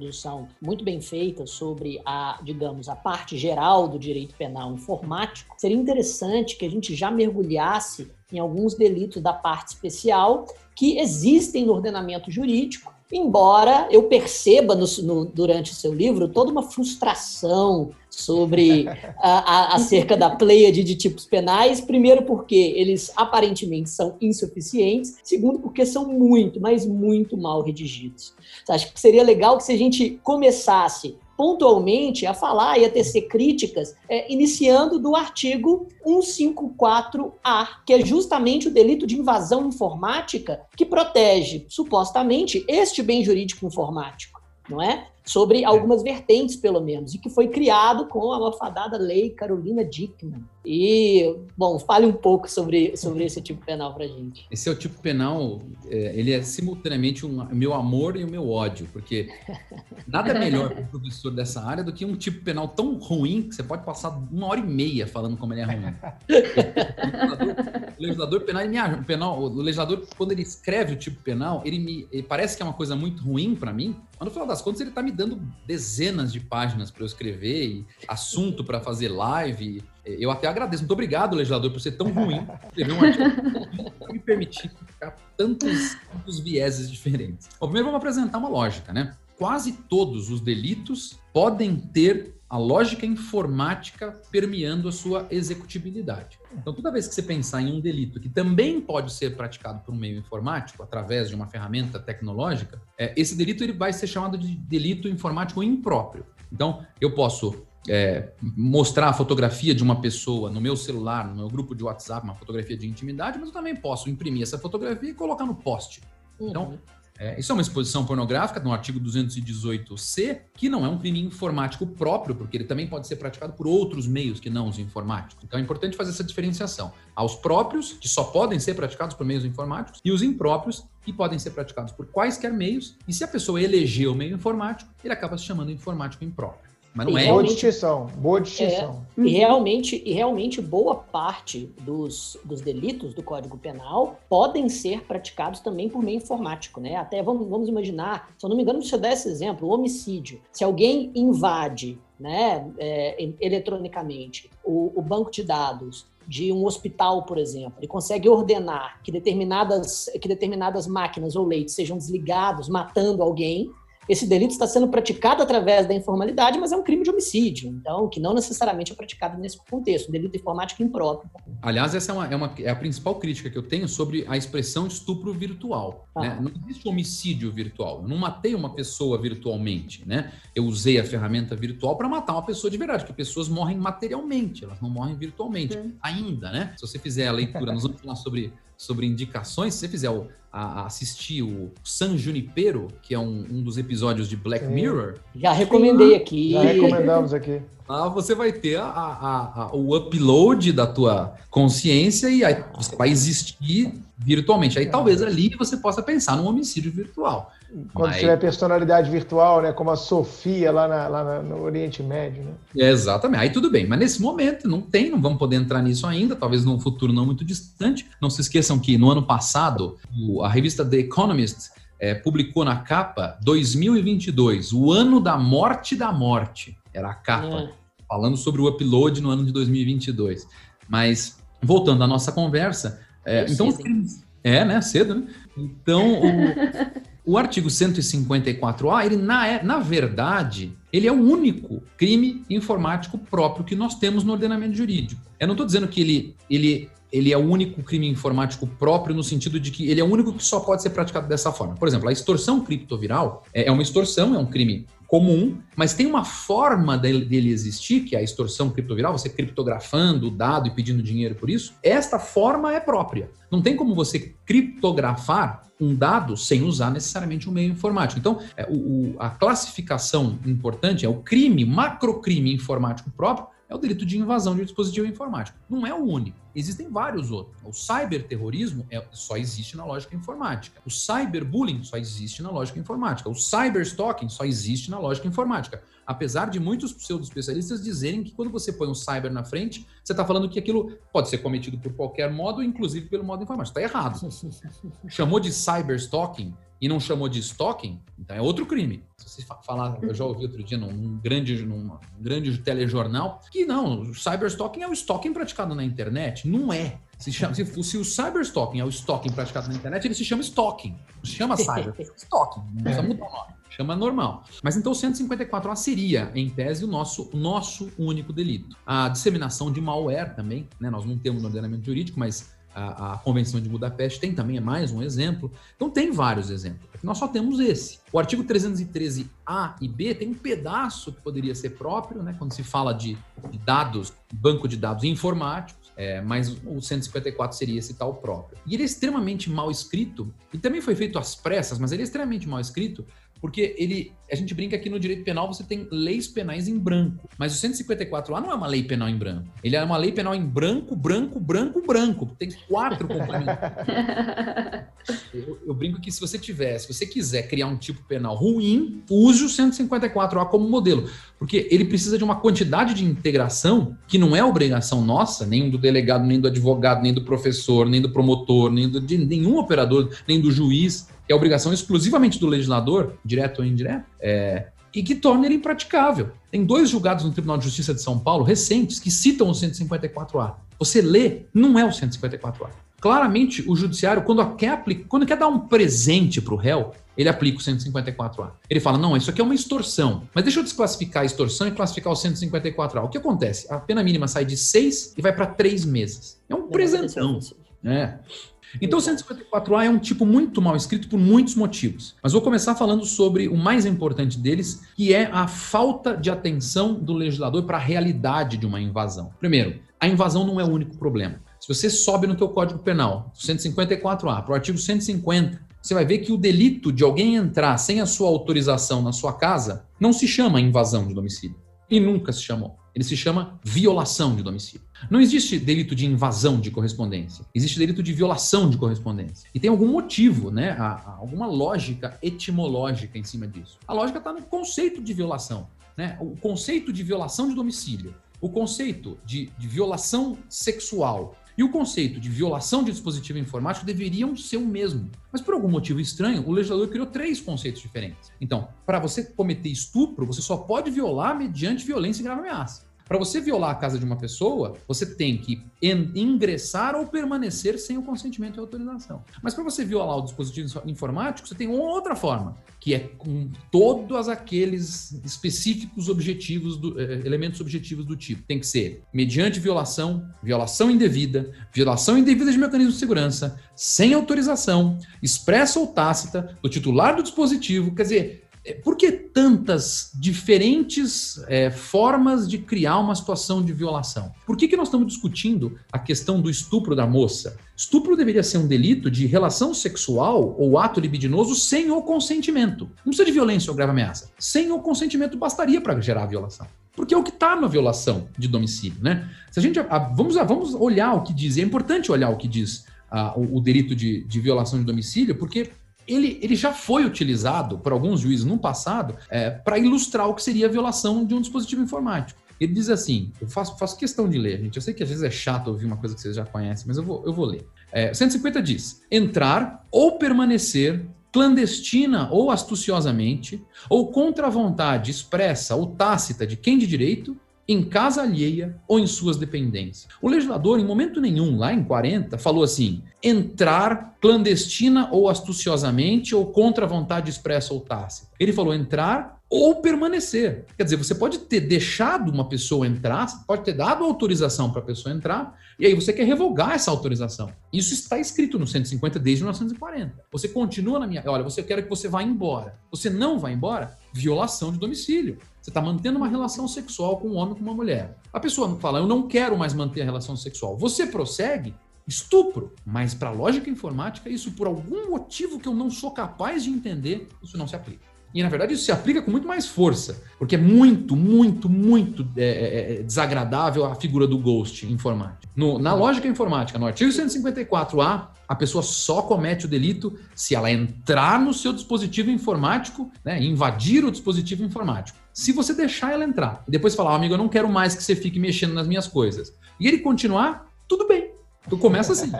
muito bem feita sobre a, digamos, a parte geral do direito penal informático, seria interessante que a gente já mergulhasse em alguns delitos da parte especial que existem no ordenamento jurídico, embora eu perceba no, no, durante o seu livro toda uma frustração sobre a, a, acerca da pleiade de tipos penais, primeiro porque eles aparentemente são insuficientes, segundo porque são muito, mas muito mal redigidos. Acho que seria legal que se a gente começasse pontualmente a falar e a tecer críticas, é, iniciando do artigo 154A, que é justamente o delito de invasão informática que protege, supostamente, este bem jurídico informático, não é? Sobre algumas vertentes, pelo menos, e que foi criado com a malfadada lei Carolina Dickman. E, bom, fale um pouco sobre, sobre esse tipo penal para gente. Esse é o tipo penal, é, ele é simultaneamente o um, meu amor e o meu ódio, porque nada é melhor para um professor dessa área do que um tipo penal tão ruim que você pode passar uma hora e meia falando como ele é ruim. o, legislador, penal, ele me, penal, o legislador, quando ele escreve o tipo penal, ele me ele parece que é uma coisa muito ruim para mim, mas no final das contas ele está me dando dezenas de páginas para eu escrever, e assunto para fazer live eu até agradeço. Muito obrigado, legislador, por ser tão ruim. Escrever um artigo que me permitir ficar tantos, tantos vieses diferentes. Bom, primeiro vamos apresentar uma lógica, né? Quase todos os delitos podem ter a lógica informática permeando a sua executibilidade. Então, toda vez que você pensar em um delito que também pode ser praticado por um meio informático, através de uma ferramenta tecnológica, é, esse delito ele vai ser chamado de delito informático impróprio. Então, eu posso é, mostrar a fotografia de uma pessoa no meu celular, no meu grupo de WhatsApp, uma fotografia de intimidade, mas eu também posso imprimir essa fotografia e colocar no post. Uhum. É, isso é uma exposição pornográfica no artigo 218C, que não é um crime informático próprio, porque ele também pode ser praticado por outros meios que não os informáticos. Então é importante fazer essa diferenciação. Há os próprios, que só podem ser praticados por meios informáticos, e os impróprios, que podem ser praticados por quaisquer meios, e se a pessoa eleger o meio informático, ele acaba se chamando informático impróprio. Mas não e é. Boa distinção, boa distinção. É, e, realmente, e realmente boa parte dos, dos delitos do Código Penal podem ser praticados também por meio informático, né? Até vamos, vamos imaginar, se eu não me engano, se eu der esse exemplo, o homicídio. Se alguém invade né, é, eletronicamente o, o banco de dados de um hospital, por exemplo, ele consegue ordenar que determinadas, que determinadas máquinas ou leitos sejam desligados, matando alguém, esse delito está sendo praticado através da informalidade, mas é um crime de homicídio, então, que não necessariamente é praticado nesse contexto, um delito informático impróprio. Aliás, essa é, uma, é, uma, é a principal crítica que eu tenho sobre a expressão estupro virtual. Ah. Né? Não existe homicídio virtual. Eu não matei uma pessoa virtualmente, né? Eu usei a ferramenta virtual para matar uma pessoa de verdade, porque pessoas morrem materialmente, elas não morrem virtualmente. Sim. Ainda, né? Se você fizer a leitura, nós vamos falar sobre sobre indicações, se você fizer o, a, a assistir o San Junipero, que é um, um dos episódios de Black Sim. Mirror. Já recomendei aqui. Já recomendamos aqui. Lá você vai ter a, a, o upload da tua consciência e aí você vai existir virtualmente. Aí talvez ali você possa pensar num homicídio virtual. Quando Mas... tiver personalidade virtual, né? Como a Sofia lá, na, lá no Oriente Médio, né? É, exatamente. Aí tudo bem. Mas nesse momento não tem, não vamos poder entrar nisso ainda, talvez num futuro não muito distante. Não se esqueçam que no ano passado, a revista The Economist é, publicou na capa 2022, o ano da morte da morte. Era a capa, é. falando sobre o upload no ano de 2022. Mas, voltando à nossa conversa, é, então. É, né? Cedo, né? Então, o, o artigo 154A, ele, na, é, na verdade, ele é o único crime informático próprio que nós temos no ordenamento jurídico. Eu não estou dizendo que ele, ele, ele é o único crime informático próprio no sentido de que ele é o único que só pode ser praticado dessa forma. Por exemplo, a extorsão criptoviral é, é uma extorsão, é um crime comum, mas tem uma forma dele, existir, que é a extorsão criptoviral, você criptografando o dado e pedindo dinheiro por isso. Esta forma é própria. Não tem como você criptografar um dado sem usar necessariamente um meio informático. Então, é, o, o, a classificação importante é o crime, macrocrime informático próprio, é o delito de invasão de um dispositivo informático. Não é o único. Existem vários outros. O cyberterrorismo é, só existe na lógica informática. O cyberbullying só existe na lógica informática. O cyberstalking só existe na lógica informática. Apesar de muitos pseudo-especialistas dizerem que quando você põe um cyber na frente, você está falando que aquilo pode ser cometido por qualquer modo, inclusive pelo modo informático. Está errado. Chamou de cyberstalking e não chamou de stalking, então é outro crime. Se você falar, eu já ouvi outro dia num grande, num grande telejornal, que não, o cyberstalking é o stalking praticado na internet. Não é. Se, chama, se, se o cyberstalking é o stalking praticado na internet, ele se chama stalking. Não se chama cyber, stalking. Não precisa mudar o nome. Chama normal. Mas então o 154A seria, em tese, o nosso, nosso único delito. A disseminação de malware também, né? Nós não temos no ordenamento jurídico, mas a, a, Convenção de Budapeste tem também, é mais um exemplo. Então tem vários exemplos. Nós só temos esse. O artigo 313A e B tem um pedaço que poderia ser próprio, né, quando se fala de, de dados, banco de dados informáticos, é, mas o 154 seria esse tal próprio. E ele é extremamente mal escrito, e também foi feito às pressas, mas ele é extremamente mal escrito, porque ele, a gente brinca que no direito penal você tem leis penais em branco, mas o 154 lá não é uma lei penal em branco. Ele é uma lei penal em branco, branco, branco, branco. Tem quatro complementos. eu, eu, brinco que se você tiver, se você quiser criar um tipo penal ruim, use o 154A como modelo, porque ele precisa de uma quantidade de integração que não é obrigação nossa, nem do delegado, nem do advogado, nem do professor, nem do promotor, nem do, de nenhum operador, nem do juiz é obrigação exclusivamente do legislador, direto ou indireto, é, e que torna ele impraticável. Tem dois julgados no Tribunal de Justiça de São Paulo recentes que citam o 154A. Você lê, não é o 154A. Claramente, o judiciário, quando quer, quando quer dar um presente para o réu, ele aplica o 154A. Ele fala: não, isso aqui é uma extorsão. Mas deixa eu desclassificar a extorsão e classificar o 154A. O que acontece? A pena mínima sai de seis e vai para três meses. É um presentão. É. Então, o 154A é um tipo muito mal escrito por muitos motivos. Mas vou começar falando sobre o mais importante deles, que é a falta de atenção do legislador para a realidade de uma invasão. Primeiro, a invasão não é o único problema. Se você sobe no teu Código Penal, 154A, para o artigo 150, você vai ver que o delito de alguém entrar sem a sua autorização na sua casa não se chama invasão de domicílio. E nunca se chamou. Ele se chama violação de domicílio. Não existe delito de invasão de correspondência. Existe delito de violação de correspondência. E tem algum motivo, né? alguma lógica etimológica em cima disso. A lógica está no conceito de violação. Né? O conceito de violação de domicílio, o conceito de, de violação sexual e o conceito de violação de dispositivo informático deveriam ser o mesmo. Mas por algum motivo estranho, o legislador criou três conceitos diferentes. Então, para você cometer estupro, você só pode violar mediante violência e grave ameaça. Para você violar a casa de uma pessoa, você tem que ingressar ou permanecer sem o consentimento e autorização. Mas para você violar o dispositivo informático, você tem outra forma, que é com todos aqueles específicos objetivos, do, eh, elementos objetivos do tipo. Tem que ser mediante violação, violação indevida, violação indevida de mecanismo de segurança, sem autorização, expressa ou tácita, do titular do dispositivo. Quer dizer, por que tantas diferentes é, formas de criar uma situação de violação? Por que, que nós estamos discutindo a questão do estupro da moça? Estupro deveria ser um delito de relação sexual ou ato libidinoso sem o consentimento. Não precisa de violência ou grave ameaça. Sem o consentimento bastaria para gerar a violação. Porque é o que está na violação de domicílio, né? Se a gente a, vamos, vamos olhar o que diz, é importante olhar o que diz a, o, o, delito de, de violação de domicílio, porque ele, ele já foi utilizado por alguns juízes no passado é, para ilustrar o que seria a violação de um dispositivo informático. Ele diz assim: eu faço, faço questão de ler, gente. Eu sei que às vezes é chato ouvir uma coisa que vocês já conhecem, mas eu vou, eu vou ler. É, 150 diz: entrar ou permanecer clandestina ou astuciosamente, ou contra a vontade expressa ou tácita de quem de direito, em casa alheia ou em suas dependências. O legislador, em momento nenhum, lá em 40, falou assim: entrar clandestina ou astuciosamente ou contra a vontade expressa ou tácita. Ele falou entrar ou permanecer. Quer dizer, você pode ter deixado uma pessoa entrar, pode ter dado autorização para a pessoa entrar, e aí você quer revogar essa autorização. Isso está escrito no 150 desde 1940. Você continua na minha. Olha, você quer que você vá embora. Você não vai embora? Violação de domicílio. Você está mantendo uma relação sexual com um homem com uma mulher. A pessoa fala, eu não quero mais manter a relação sexual. Você prossegue, estupro. Mas para a lógica informática, isso por algum motivo que eu não sou capaz de entender, isso não se aplica. E, na verdade, isso se aplica com muito mais força, porque é muito, muito, muito é, é, é desagradável a figura do ghost informático. No, na lógica informática, no artigo 154A, a pessoa só comete o delito se ela entrar no seu dispositivo informático, né, invadir o dispositivo informático. Se você deixar ela entrar e depois falar, oh, amigo, eu não quero mais que você fique mexendo nas minhas coisas, e ele continuar, tudo bem. Então começa assim.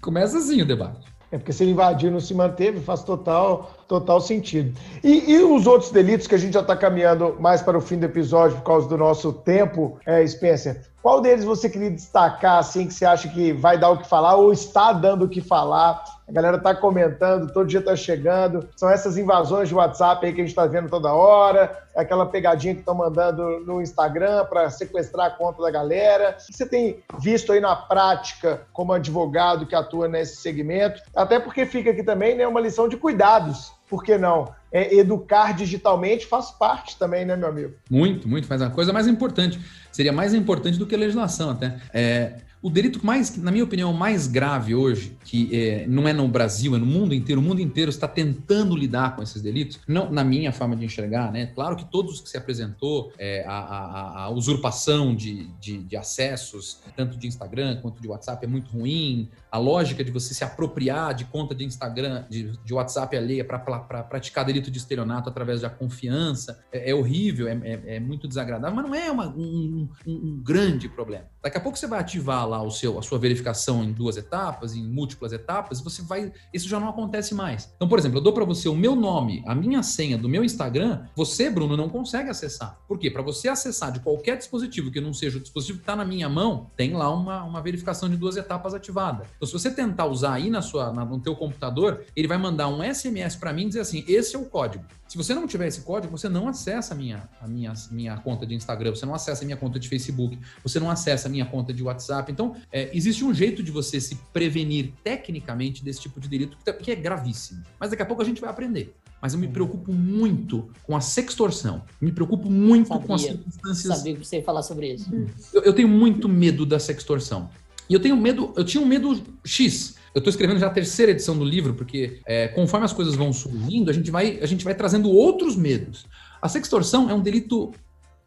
começa assim o debate. É porque se ele invadir não se manteve, faz total, total sentido. E, e os outros delitos que a gente já está caminhando mais para o fim do episódio por causa do nosso tempo, é, Spencer, qual deles você queria destacar, assim, que você acha que vai dar o que falar ou está dando o que falar? A galera está comentando, todo dia está chegando. São essas invasões de WhatsApp aí que a gente está vendo toda hora, é aquela pegadinha que estão mandando no Instagram para sequestrar a conta da galera. O que você tem visto aí na prática como advogado que atua nesse segmento? Até porque fica aqui também né, uma lição de cuidados por que não? É, educar digitalmente faz parte também, né, meu amigo? Muito, muito. Mas a coisa mais importante, seria mais importante do que a legislação até. É, o delito mais, na minha opinião, mais grave hoje, que é, não é no Brasil, é no mundo inteiro, o mundo inteiro está tentando lidar com esses delitos, não na minha forma de enxergar, né? Claro que todos os que se apresentou, é, a, a, a, usurpação de, de, de, acessos, tanto de Instagram quanto de WhatsApp, é muito ruim. A lógica de você se apropriar de conta de Instagram, de, de WhatsApp alheia para praticar delito de estelionato através da confiança, é, é horrível, é, é, é, muito desagradável, mas não é uma, um, um, um grande problema. Daqui a pouco você vai ativar lá lá o seu, a sua verificação em duas etapas, em múltiplas etapas, você vai. Isso já não acontece mais. Então, por exemplo, eu dou para você o meu nome, a minha senha do meu Instagram, você, Bruno, não consegue acessar. Por quê? Para você acessar de qualquer dispositivo que não seja o dispositivo que está na minha mão, tem lá uma, uma verificação de duas etapas ativada. Então, se você tentar usar aí na sua, na, no teu computador, ele vai mandar um SMS para mim e dizer assim: esse é o código. Se você não tiver esse código, você não acessa a minha, a minha, minha conta de Instagram, você não acessa a minha conta de Facebook, você não acessa a minha conta de WhatsApp. Então, é, existe um jeito de você se prevenir tecnicamente desse tipo de delito, que tá, é gravíssimo. Mas daqui a pouco a gente vai aprender mas eu me preocupo muito com a sextorção. Me preocupo muito sabia, com as circunstâncias. Sabia que você ia falar sobre isso. Eu, eu, tenho muito medo da sextorção. E eu tenho medo, eu tinha um medo X. Eu estou escrevendo já a terceira edição do livro, porque é, conforme as coisas vão surgindo, a gente, vai, a gente vai trazendo outros medos. A sextorção é um delito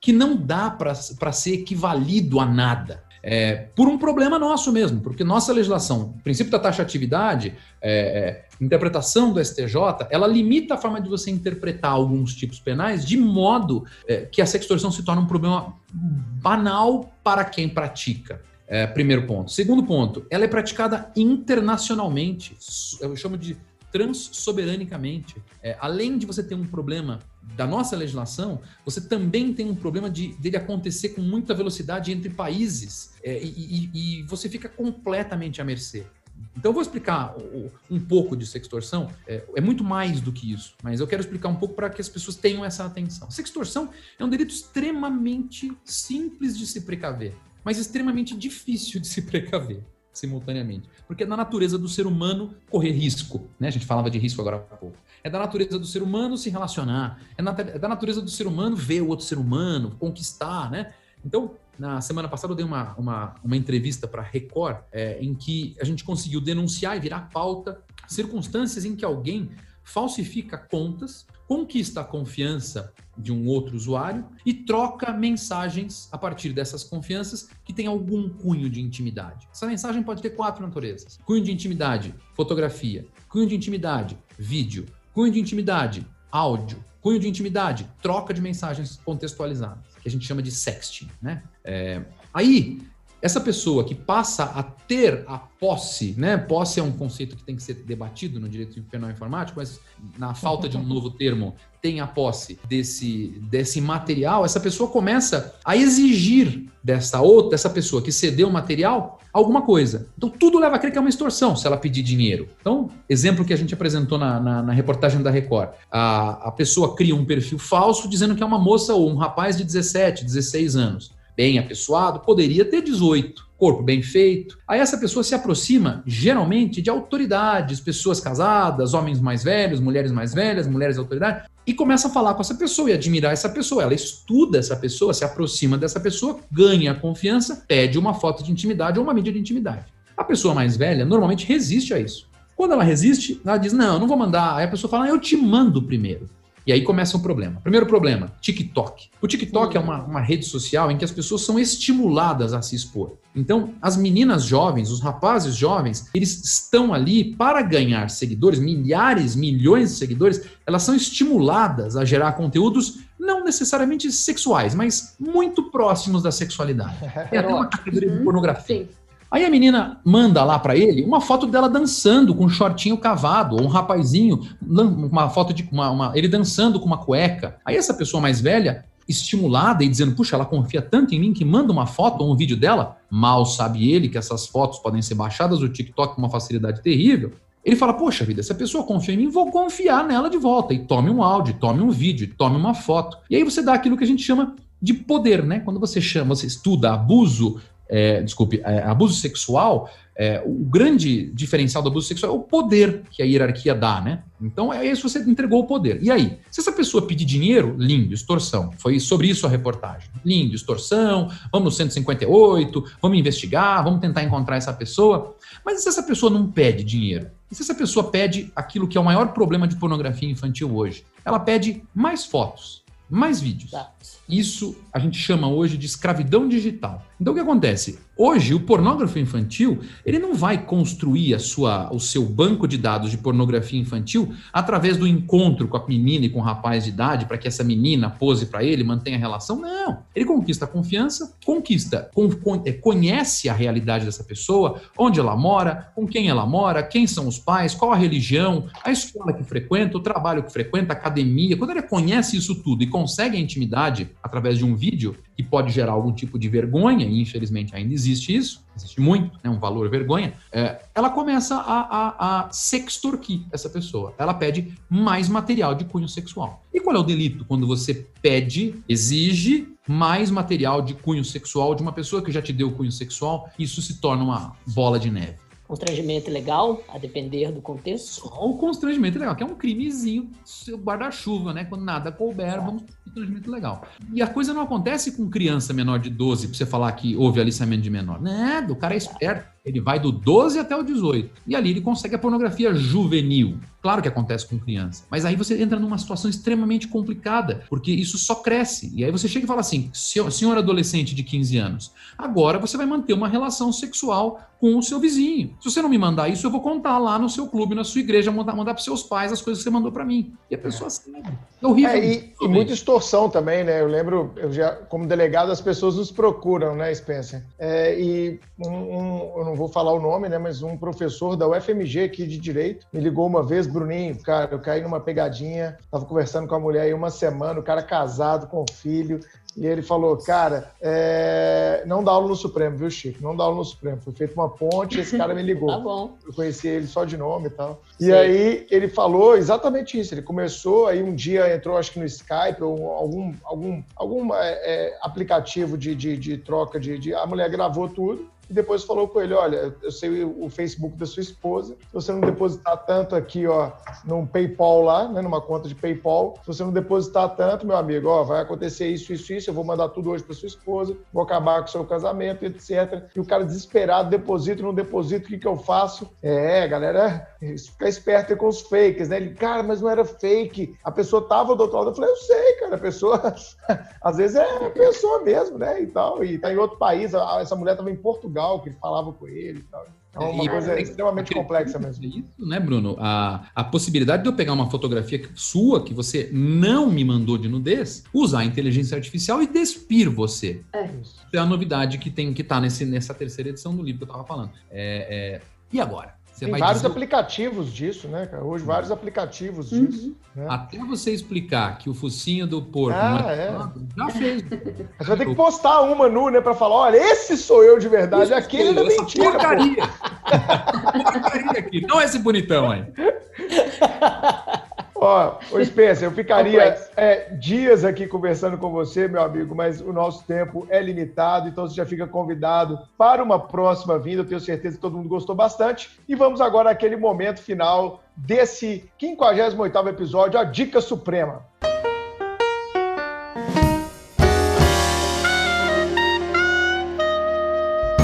que não dá para ser equivalido a nada. É, por um problema nosso mesmo, porque nossa legislação, princípio da taxatividade, é, é, interpretação do STJ, ela limita a forma de você interpretar alguns tipos penais de modo é, que a sextorção se torna um problema banal para quem pratica. É, primeiro ponto. Segundo ponto, ela é praticada internacionalmente. Eu chamo de transsoberanicamente. É, além de você ter um problema da nossa legislação, você também tem um problema de dele acontecer com muita velocidade entre países é, e, e, e, você fica completamente à mercê. Então, eu vou explicar um pouco de sextorção. É, é, muito mais do que isso, mas eu quero explicar um pouco para que as pessoas tenham essa atenção. Sextorção é um delito extremamente simples de se precaver, mas extremamente difícil de se precaver simultaneamente. Porque é da natureza do ser humano correr risco, né? A gente falava de risco agora há pouco. É da natureza do ser humano se relacionar, é, é da natureza do ser humano ver o outro ser humano, conquistar, né? Então, na semana passada eu dei uma, uma, uma entrevista para Record, é, em que a gente conseguiu denunciar e virar pauta circunstâncias em que alguém falsifica contas, conquista a confiança de um outro usuário e troca mensagens a partir dessas confianças que tem algum cunho de intimidade. Essa mensagem pode ter quatro naturezas: cunho de intimidade, fotografia, cunho de intimidade, vídeo, cunho de intimidade, áudio, cunho de intimidade, troca de mensagens contextualizadas, que a gente chama de sexting, né? É, aí essa pessoa que passa a ter a posse, né? Posse é um conceito que tem que ser debatido no direito penal informático, mas na falta de um novo termo, tem a posse desse, desse material, essa pessoa começa a exigir dessa outra, dessa pessoa que cedeu o material, alguma coisa. Então tudo leva a crer que é uma extorsão se ela pedir dinheiro. Então, exemplo que a gente apresentou na, na, na reportagem da Record. A, a pessoa cria um perfil falso dizendo que é uma moça ou um rapaz de 17, 16 anos bem apessoado, poderia ter 18, corpo bem feito. Aí essa pessoa se aproxima, geralmente, de autoridades, pessoas casadas, homens mais velhos, mulheres mais velhas, mulheres de autoridade, e começa a falar com essa pessoa e admirar essa pessoa. Ela estuda essa pessoa, se aproxima dessa pessoa, ganha confiança, pede uma foto de intimidade ou uma mídia de intimidade. A pessoa mais velha normalmente resiste a isso. Quando ela resiste, ela diz: Não, não vou mandar. Aí a pessoa fala: Eu te mando primeiro. E aí começa um problema. Primeiro problema, TikTok. O TikTok é uma, uma rede social em que as pessoas são estimuladas a se expor. Então, as meninas jovens, os rapazes jovens, eles estão ali para ganhar seguidores, milhares, milhões de seguidores, elas são estimuladas a gerar conteúdos não necessariamente sexuais, mas muito próximos da sexualidade. É até uma categoria de pornografia. Sim. Aí a menina manda lá para ele uma foto dela dançando com um shortinho cavado, ou um rapazinho, uma foto de uma, uma, ele dançando com uma cueca. Aí essa pessoa mais velha, estimulada e dizendo, puxa, ela confia tanto em mim que manda uma foto ou um vídeo dela, mal sabe ele que essas fotos podem ser baixadas do TikTok com uma facilidade terrível. Ele fala, poxa vida, se pessoa confia em mim, vou confiar nela de volta. E tome um áudio, tome um vídeo, tome uma foto. E aí você dá aquilo que a gente chama de poder, né? Quando você chama, você estuda abuso é, desculpe, é, abuso sexual, é, o grande diferencial do abuso sexual é o poder que a hierarquia dá, né? Então é isso, você entregou o poder. E aí, se essa pessoa pedir dinheiro, lindo, extorsão. Foi sobre isso a reportagem. Lindo, extorsão, vamos no 158, vamos investigar, vamos tentar encontrar essa pessoa. Mas e se essa pessoa não pede dinheiro? E se essa pessoa pede aquilo que é o maior problema de pornografia infantil hoje? Ela pede mais fotos, mais vídeos. Isso a gente chama hoje de escravidão digital. Então o que acontece? Hoje o pornógrafo infantil, ele não vai construir a sua, o seu banco de dados de pornografia infantil através do encontro com a menina e com o rapaz de idade para que essa menina pose para ele, mantenha a relação. Não. Ele conquista a confiança, conquista, con, é, conhece a realidade dessa pessoa, onde ela mora, com quem ela mora, quem são os pais, qual a religião, a escola que frequenta, o trabalho que frequenta, a academia. Quando ele conhece isso tudo e consegue a intimidade através de um vídeo que pode gerar algum tipo de vergonha, e infelizmente ainda existe isso, existe muito, né, um valor vergonha, é, ela começa a, a, a sextorquir essa pessoa. Ela pede mais material de cunho sexual. E qual é o delito? Quando você pede, exige mais material de cunho sexual de uma pessoa que já te deu cunho sexual, isso se torna uma bola de neve constrangimento legal, a depender do contexto? Só o constrangimento legal, que é um crimezinho guarda-chuva, né? Quando nada couber, vamos constrangimento legal. E a coisa não acontece com criança menor de 12, pra você falar que houve aliciamento de menor. Né? O cara é esperto. Ele vai do 12 até o 18. E ali ele consegue a pornografia juvenil. Claro que acontece com criança. Mas aí você entra numa situação extremamente complicada, porque isso só cresce. E aí você chega e fala assim: senhor adolescente de 15 anos, agora você vai manter uma relação sexual com o seu vizinho. Se você não me mandar isso, eu vou contar lá no seu clube, na sua igreja, mandar, mandar para seus pais as coisas que você mandou para mim. E a pessoa sabe. É horrível. É, e, e muita extorsão também, né? Eu lembro, eu já, como delegado, as pessoas nos procuram, né, Spencer? É, e um, um, eu não vou falar o nome, né? Mas um professor da UFMG aqui de Direito me ligou uma vez, Bruninho, cara, eu caí numa pegadinha, tava conversando com a mulher aí uma semana, o cara casado com filho, e ele falou, cara, é... não dá aula no Supremo, viu, Chico? Não dá aula no Supremo. Foi feita uma ponte, esse cara me ligou. tá bom. Eu conheci ele só de nome e tal. E aí ele falou exatamente isso. Ele começou, aí um dia entrou, acho que no Skype ou algum, algum, algum é, é, aplicativo de, de, de troca de, de. A mulher gravou tudo e depois falou com ele, olha, eu sei o Facebook da sua esposa, se você não depositar tanto aqui, ó, num PayPal lá, né, numa conta de PayPal, se você não depositar tanto, meu amigo, ó, vai acontecer isso, isso, isso, eu vou mandar tudo hoje para sua esposa, vou acabar com o seu casamento, etc. E o cara desesperado, deposito, não deposito, o que que eu faço? É, galera, fica esperto com os fakes, né? Ele, cara, mas não era fake, a pessoa tava do outro lado. Eu falei, eu sei, cara, a pessoa, às vezes é a pessoa mesmo, né, e tal, e tá em outro país, essa mulher tava em Portugal, Portugal, que falava com ele e tal. É uma e, coisa extremamente complexa mesmo. Isso, né, Bruno? A, a possibilidade de eu pegar uma fotografia sua que você não me mandou de nudez, usar a inteligência artificial e despir você. É. Isso é a novidade que tem que estar tá nessa terceira edição do livro que eu estava falando. É, é, e agora? Você Tem vários dizer... aplicativos disso, né, cara? Hoje, vários aplicativos uhum. disso. Né? Até você explicar que o focinho do porco ah, é. já fez. Você vai ter que postar uma nu, né, pra falar: olha, esse sou eu de verdade, Isso aquele é mentira. Porcaria. porcaria aqui, não esse bonitão aí. Ó, ô Spencer, eu ficaria é, dias aqui conversando com você, meu amigo, mas o nosso tempo é limitado, então você já fica convidado para uma próxima vinda. Eu tenho certeza que todo mundo gostou bastante. E vamos agora àquele momento final desse 58 episódio, a Dica Suprema.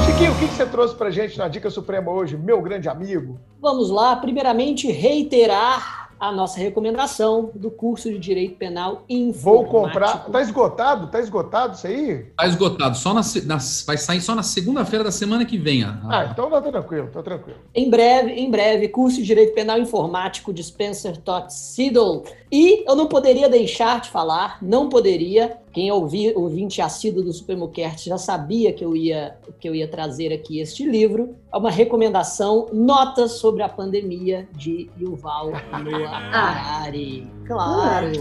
Chiquinho, o que você trouxe para gente na Dica Suprema hoje, meu grande amigo? Vamos lá, primeiramente reiterar a nossa recomendação do curso de Direito Penal Informático. Vou comprar. Tá esgotado? Tá esgotado isso aí? Tá esgotado. Só na, na vai sair só na segunda-feira da semana que vem. A... Ah, então tá tranquilo, tá tranquilo. Em breve, em breve, curso de Direito Penal Informático de Spencer Todd Siddle. E eu não poderia deixar de falar, não poderia, quem ouvi, ouvinte assíduo do Supremo Cast já sabia que eu ia que eu ia trazer aqui este livro. É uma recomendação, Notas sobre a Pandemia de Yuval Noah Harari. Claro.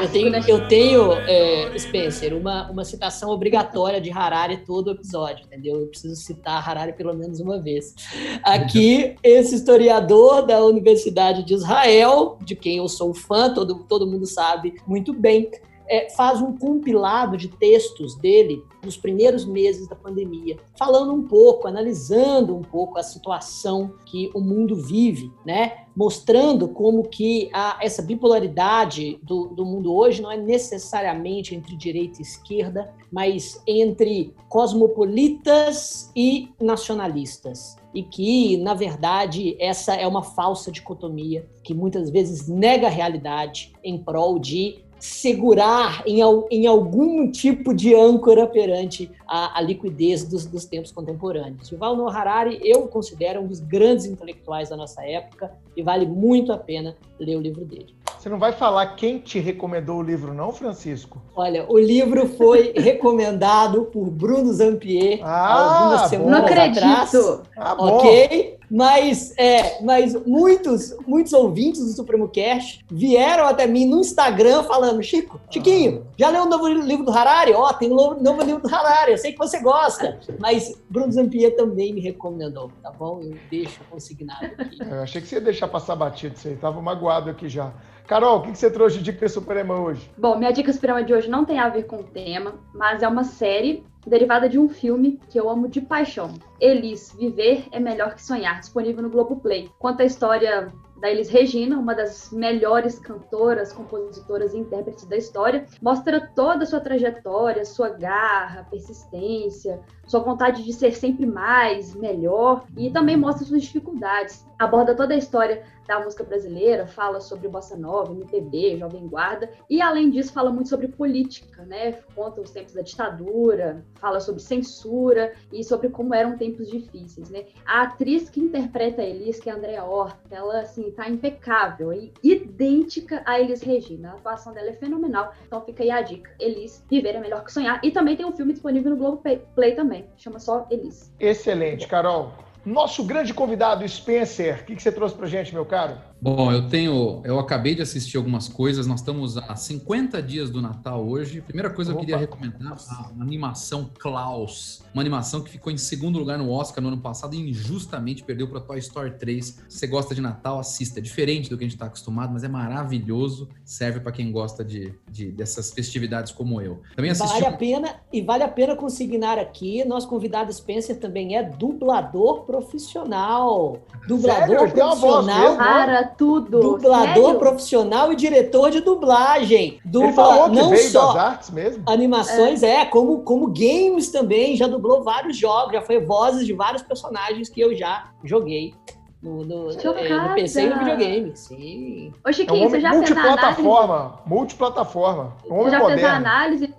Eu tenho, né? eu tenho é, Spencer, uma, uma citação obrigatória de Harari todo episódio, entendeu? Eu preciso citar Harari pelo menos uma vez. Aqui, esse historiador da Universidade de Israel, de quem eu sou fã, todo, todo mundo sabe muito bem, é, faz um compilado de textos dele nos primeiros meses da pandemia, falando um pouco, analisando um pouco a situação que o mundo vive, né? Mostrando como que a, essa bipolaridade do, do mundo hoje não é necessariamente entre direita e esquerda, mas entre cosmopolitas e nacionalistas e que, na verdade, essa é uma falsa dicotomia que muitas vezes nega a realidade em prol de segurar em, em algum tipo de âncora perante a, a liquidez dos, dos, tempos contemporâneos. Yuval Noah Harari eu considero um dos grandes intelectuais da nossa época e vale muito a pena ler o livro dele. Você não vai falar quem te recomendou o livro, não, Francisco? Olha, o livro foi recomendado por Bruno Zampier ah, algumas semanas não acredito. atrás. Ah, ok? Mas, é, mas muitos, muitos ouvintes do Supremo Cast vieram até mim no Instagram falando: Chico, Chiquinho, já leu o novo livro do Harari? Ó, oh, tem um novo, novo, livro do Harari, eu sei que você gosta. Mas Bruno Zampier também me recomendou, tá bom? Eu deixo consignado aqui. Eu achei que você ia deixar passar batido isso aí, tava magoado aqui já. Carol, o que você trouxe de dica suprema hoje? Bom, minha dica suprema de hoje não tem a ver com o tema, mas é uma série derivada de um filme que eu amo de paixão. Elis, Viver é Melhor que Sonhar, disponível no Globoplay. Conta a história da Elis Regina, uma das melhores cantoras, compositoras e intérpretes da história, mostra toda a sua trajetória, sua garra, persistência, sua vontade de ser sempre mais, melhor, e também mostra suas dificuldades. Aborda toda a história da música brasileira, fala sobre bossa nova, MPB, jovem guarda, e além disso fala muito sobre política, né? Conta os tempos da ditadura, fala sobre censura e sobre como eram tempos difíceis, né? A atriz que interpreta a Elis, que é a Andrea Horta, ela assim tá impecável e idêntica a Elis Regina. A atuação dela é fenomenal. Então fica aí a dica. Elis, viver é melhor que sonhar. E também tem um filme disponível no Globo Play também, chama só Elis. Excelente, Carol. Nosso grande convidado, Spencer. O que, que você trouxe pra gente, meu caro? Bom, eu tenho. Eu acabei de assistir algumas coisas. Nós estamos a 50 dias do Natal hoje. Primeira coisa, Opa. eu queria recomendar a animação Klaus. Uma animação que ficou em segundo lugar no Oscar no ano passado e injustamente perdeu para Toy Story 3. Se você gosta de Natal, assista. É diferente do que a gente está acostumado, mas é maravilhoso. Serve para quem gosta de, de, dessas festividades como eu. Também assisti... Vale a pena, e vale a pena consignar aqui. Nosso convidado Spencer também é dublador profissional. Dublador Sério? profissional. Para tudo. Dublador Sério? profissional e diretor de dublagem. Dubla, Ele falou que não veio só das artes mesmo. Animações, é. é, como, como games também, já dublou vários jogos, já foi vozes de vários personagens que eu já joguei. No, no, é, no PC e no videogame, sim. Ô, Chiquinho, é um você já fez a análise? Multiplataforma, multiplataforma. Um você já moderno. fez a análise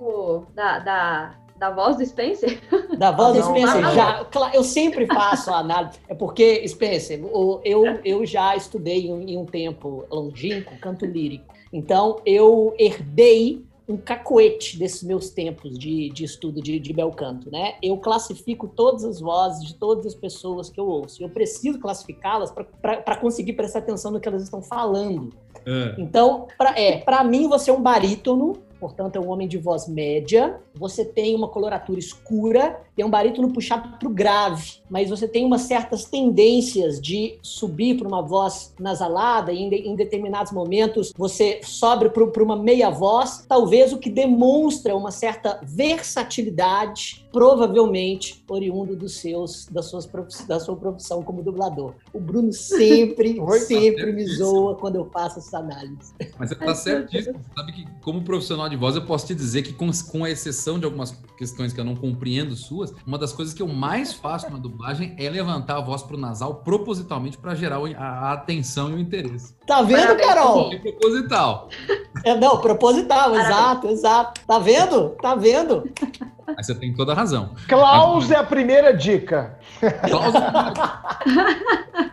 da, da, da voz do Spencer? Da voz do Spencer, já. Eu sempre faço a análise. É porque, Spencer, eu, eu já estudei em um tempo longínquo canto lírico. Então, eu herdei um cacoete desses meus tempos de, de estudo de, de bel canto, né? Eu classifico todas as vozes de todas as pessoas que eu ouço. Eu preciso classificá-las para conseguir prestar atenção no que elas estão falando. É. Então, para é, mim, você é um barítono portanto é um homem de voz média. Você tem uma coloratura escura, tem um barítono puxado para o grave, mas você tem umas certas tendências de subir para uma voz nasalada e em, em determinados momentos você sobe para uma meia voz, talvez o que demonstra uma certa versatilidade, provavelmente oriundo dos seus das suas da sua profissão como dublador. O Bruno sempre, tá sempre me zoa quando eu faço essa análise. Mas você está certíssimo. Você sabe que como profissional de voz, eu posso te dizer que, com, com a exceção de algumas questões que eu não compreendo suas, uma das coisas que eu mais faço na dublagem é levantar a voz pro nasal propositalmente para gerar a, a, atenção e o interesse. Tá vendo, Carol? É proposital. É, não, proposital, exato, exato. Tá vendo? Tá vendo? Mas você tem toda a razão. Klaus é a primeira dica. Klaus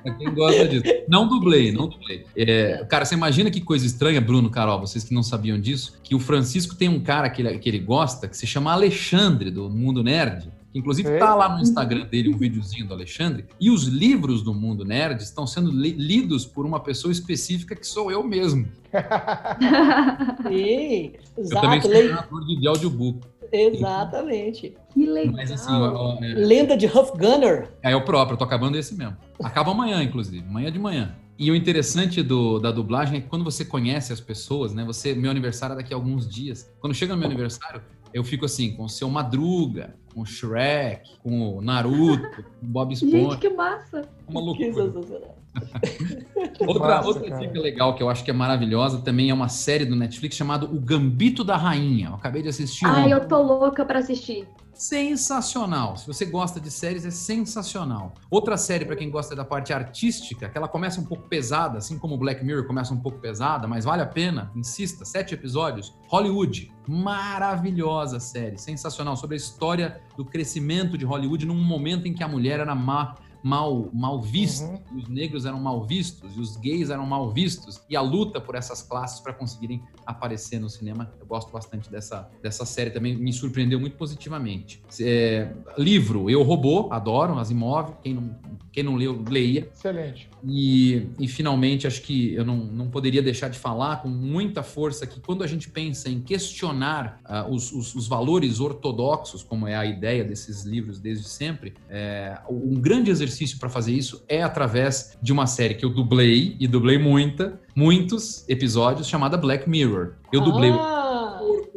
é quem gosta disso. Não dublei, não dublei. É, cara, você imagina que coisa estranha, Bruno, Carol, vocês que não sabiam disso, que o Francisco tem um cara que ele, que ele gosta, que se chama Alexandre, do Mundo Nerd. Inclusive está lá no Instagram dele um videozinho do Alexandre. E os livros do Mundo Nerd estão sendo li lidos por uma pessoa específica que sou eu mesmo. e, eu também sou criador de audiobook. Exatamente. Que legal. Mas, assim, ó, é... Lenda de Huff Gunner. É eu próprio, eu tô acabando esse mesmo. Acaba amanhã, inclusive, amanhã de manhã. E o interessante do, da dublagem é que quando você conhece as pessoas, né? Você, meu aniversário é daqui a alguns dias. Quando chega no meu aniversário, eu fico assim, com o seu Madruga, com o Shrek, com o Naruto, com o Bob Esponja. Gente, que massa! Uma loucura. outra Nossa, outra dica legal que eu acho que é maravilhosa também é uma série do Netflix chamada O Gambito da Rainha. Eu acabei de assistir. Ai, eu tô louca para assistir. Sensacional. Se você gosta de séries, é sensacional. Outra série para quem gosta da parte artística, que ela começa um pouco pesada, assim como Black Mirror começa um pouco pesada, mas vale a pena, insista, sete episódios. Hollywood, maravilhosa série, sensacional sobre a história do crescimento de Hollywood num momento em que a mulher era má mal, mal vista, uhum. os negros eram mal vistos e os gays eram mal vistos, e a luta por essas classes para conseguirem aparecer no cinema. Eu gosto bastante dessa, dessa série também, me surpreendeu muito positivamente. É, livro, Eu Robô, adoro, as imóveis, quem não, quem não leu, leia. Excelente. E, e finalmente, acho que eu não, não poderia deixar de falar com muita força que quando a gente pensa em questionar uh, os, os, os, valores ortodoxos, como é a ideia desses livros desde sempre, é, um grande exercício para fazer isso é através de uma série que eu dublei, e dublei muita, muitos episódios, chamada Black Mirror. Eu dublei. Ah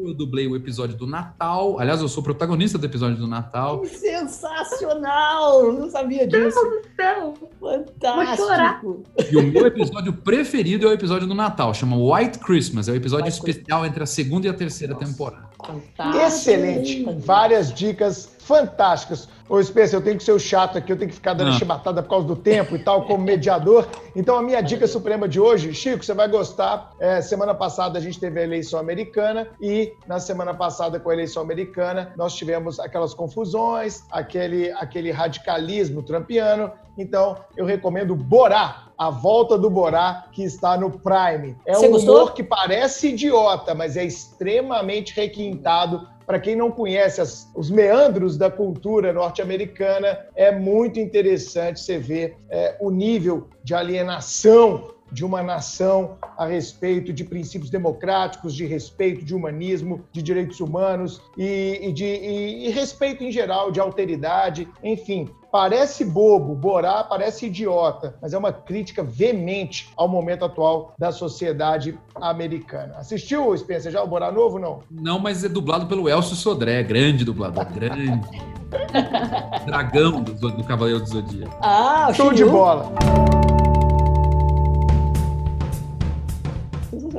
eu dublei o episódio do Natal. Aliás, eu sou protagonista do episódio do Natal. Que sensacional! Não sabia disso. Deus do céu! Fantástico! E o meu episódio preferido é o episódio do Natal, chama White Christmas. É o episódio White especial Christmas. entre a segunda e a terceira Nossa. temporada. Fantástico. Excelente! Várias dicas fantásticas. Ô, Spencer, eu tenho que ser o chato aqui, eu tenho que ficar dando ah. chibatada por causa do tempo e tal, como mediador. Então, a minha dica suprema de hoje, Chico, você vai gostar. É, semana passada a gente teve a eleição americana e na semana passada, com a eleição americana, nós tivemos aquelas confusões, aquele, aquele radicalismo trampiano. Então, eu recomendo Borá, A Volta do Borá, que está no Prime. É Você um gostou? humor que parece idiota, mas é extremamente requintado para quem não conhece as, os meandros da cultura norte-americana, é muito interessante você ver é, o nível de alienação de uma nação a respeito de princípios democráticos, de respeito de humanismo, de direitos humanos e, e de e, e respeito em geral de alteridade, enfim. Parece bobo, Borá parece idiota, mas é uma crítica veemente ao momento atual da sociedade americana. Assistiu, Spencer, já o Borá novo, não? Não, mas é dublado pelo Elcio Sodré, grande dublador, grande. Dragão do, do Cavaleiro do Zodíaco. Ah, show de bola.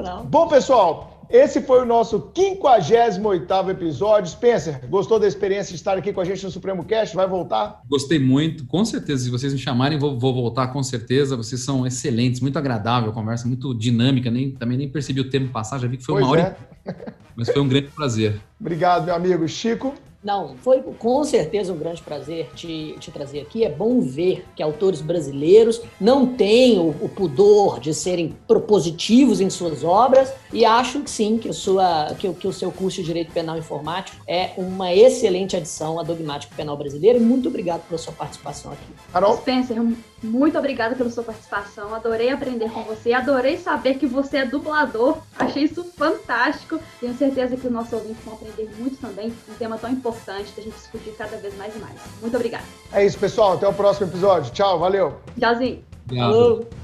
Sensacional. Bom, pessoal, esse foi o nosso 58 episódio. Spencer, gostou da experiência de estar aqui com a gente no Supremo Cast? Vai voltar? Gostei muito, com certeza. Se vocês me chamarem, vou, vou voltar com certeza. Vocês são excelentes, muito agradável a conversa, muito dinâmica. Nem, também nem percebi o tempo passar, já vi que foi pois uma hora. É. Mas foi um grande prazer. Obrigado, meu amigo. Chico? Não, foi com certeza um grande prazer te, te trazer aqui. É bom ver que autores brasileiros não têm o, o, pudor de serem propositivos em suas obras e acho que sim, que, a sua, que, que o seu curso de Direito Penal Informático é uma excelente adição à Dogmática Penal Brasileira e muito obrigado pela sua participação aqui. Carol? Spencer, muito obrigada pela sua participação. Adorei aprender com você. Adorei saber que você é dublador. Achei isso fantástico. Tenho certeza que os nossos ouvintes vão aprender muito também. Um tema tão importante da gente discutir cada vez mais e mais. Muito obrigada. É isso, pessoal. Até o próximo episódio. Tchau, valeu. Tchauzinho. Falou.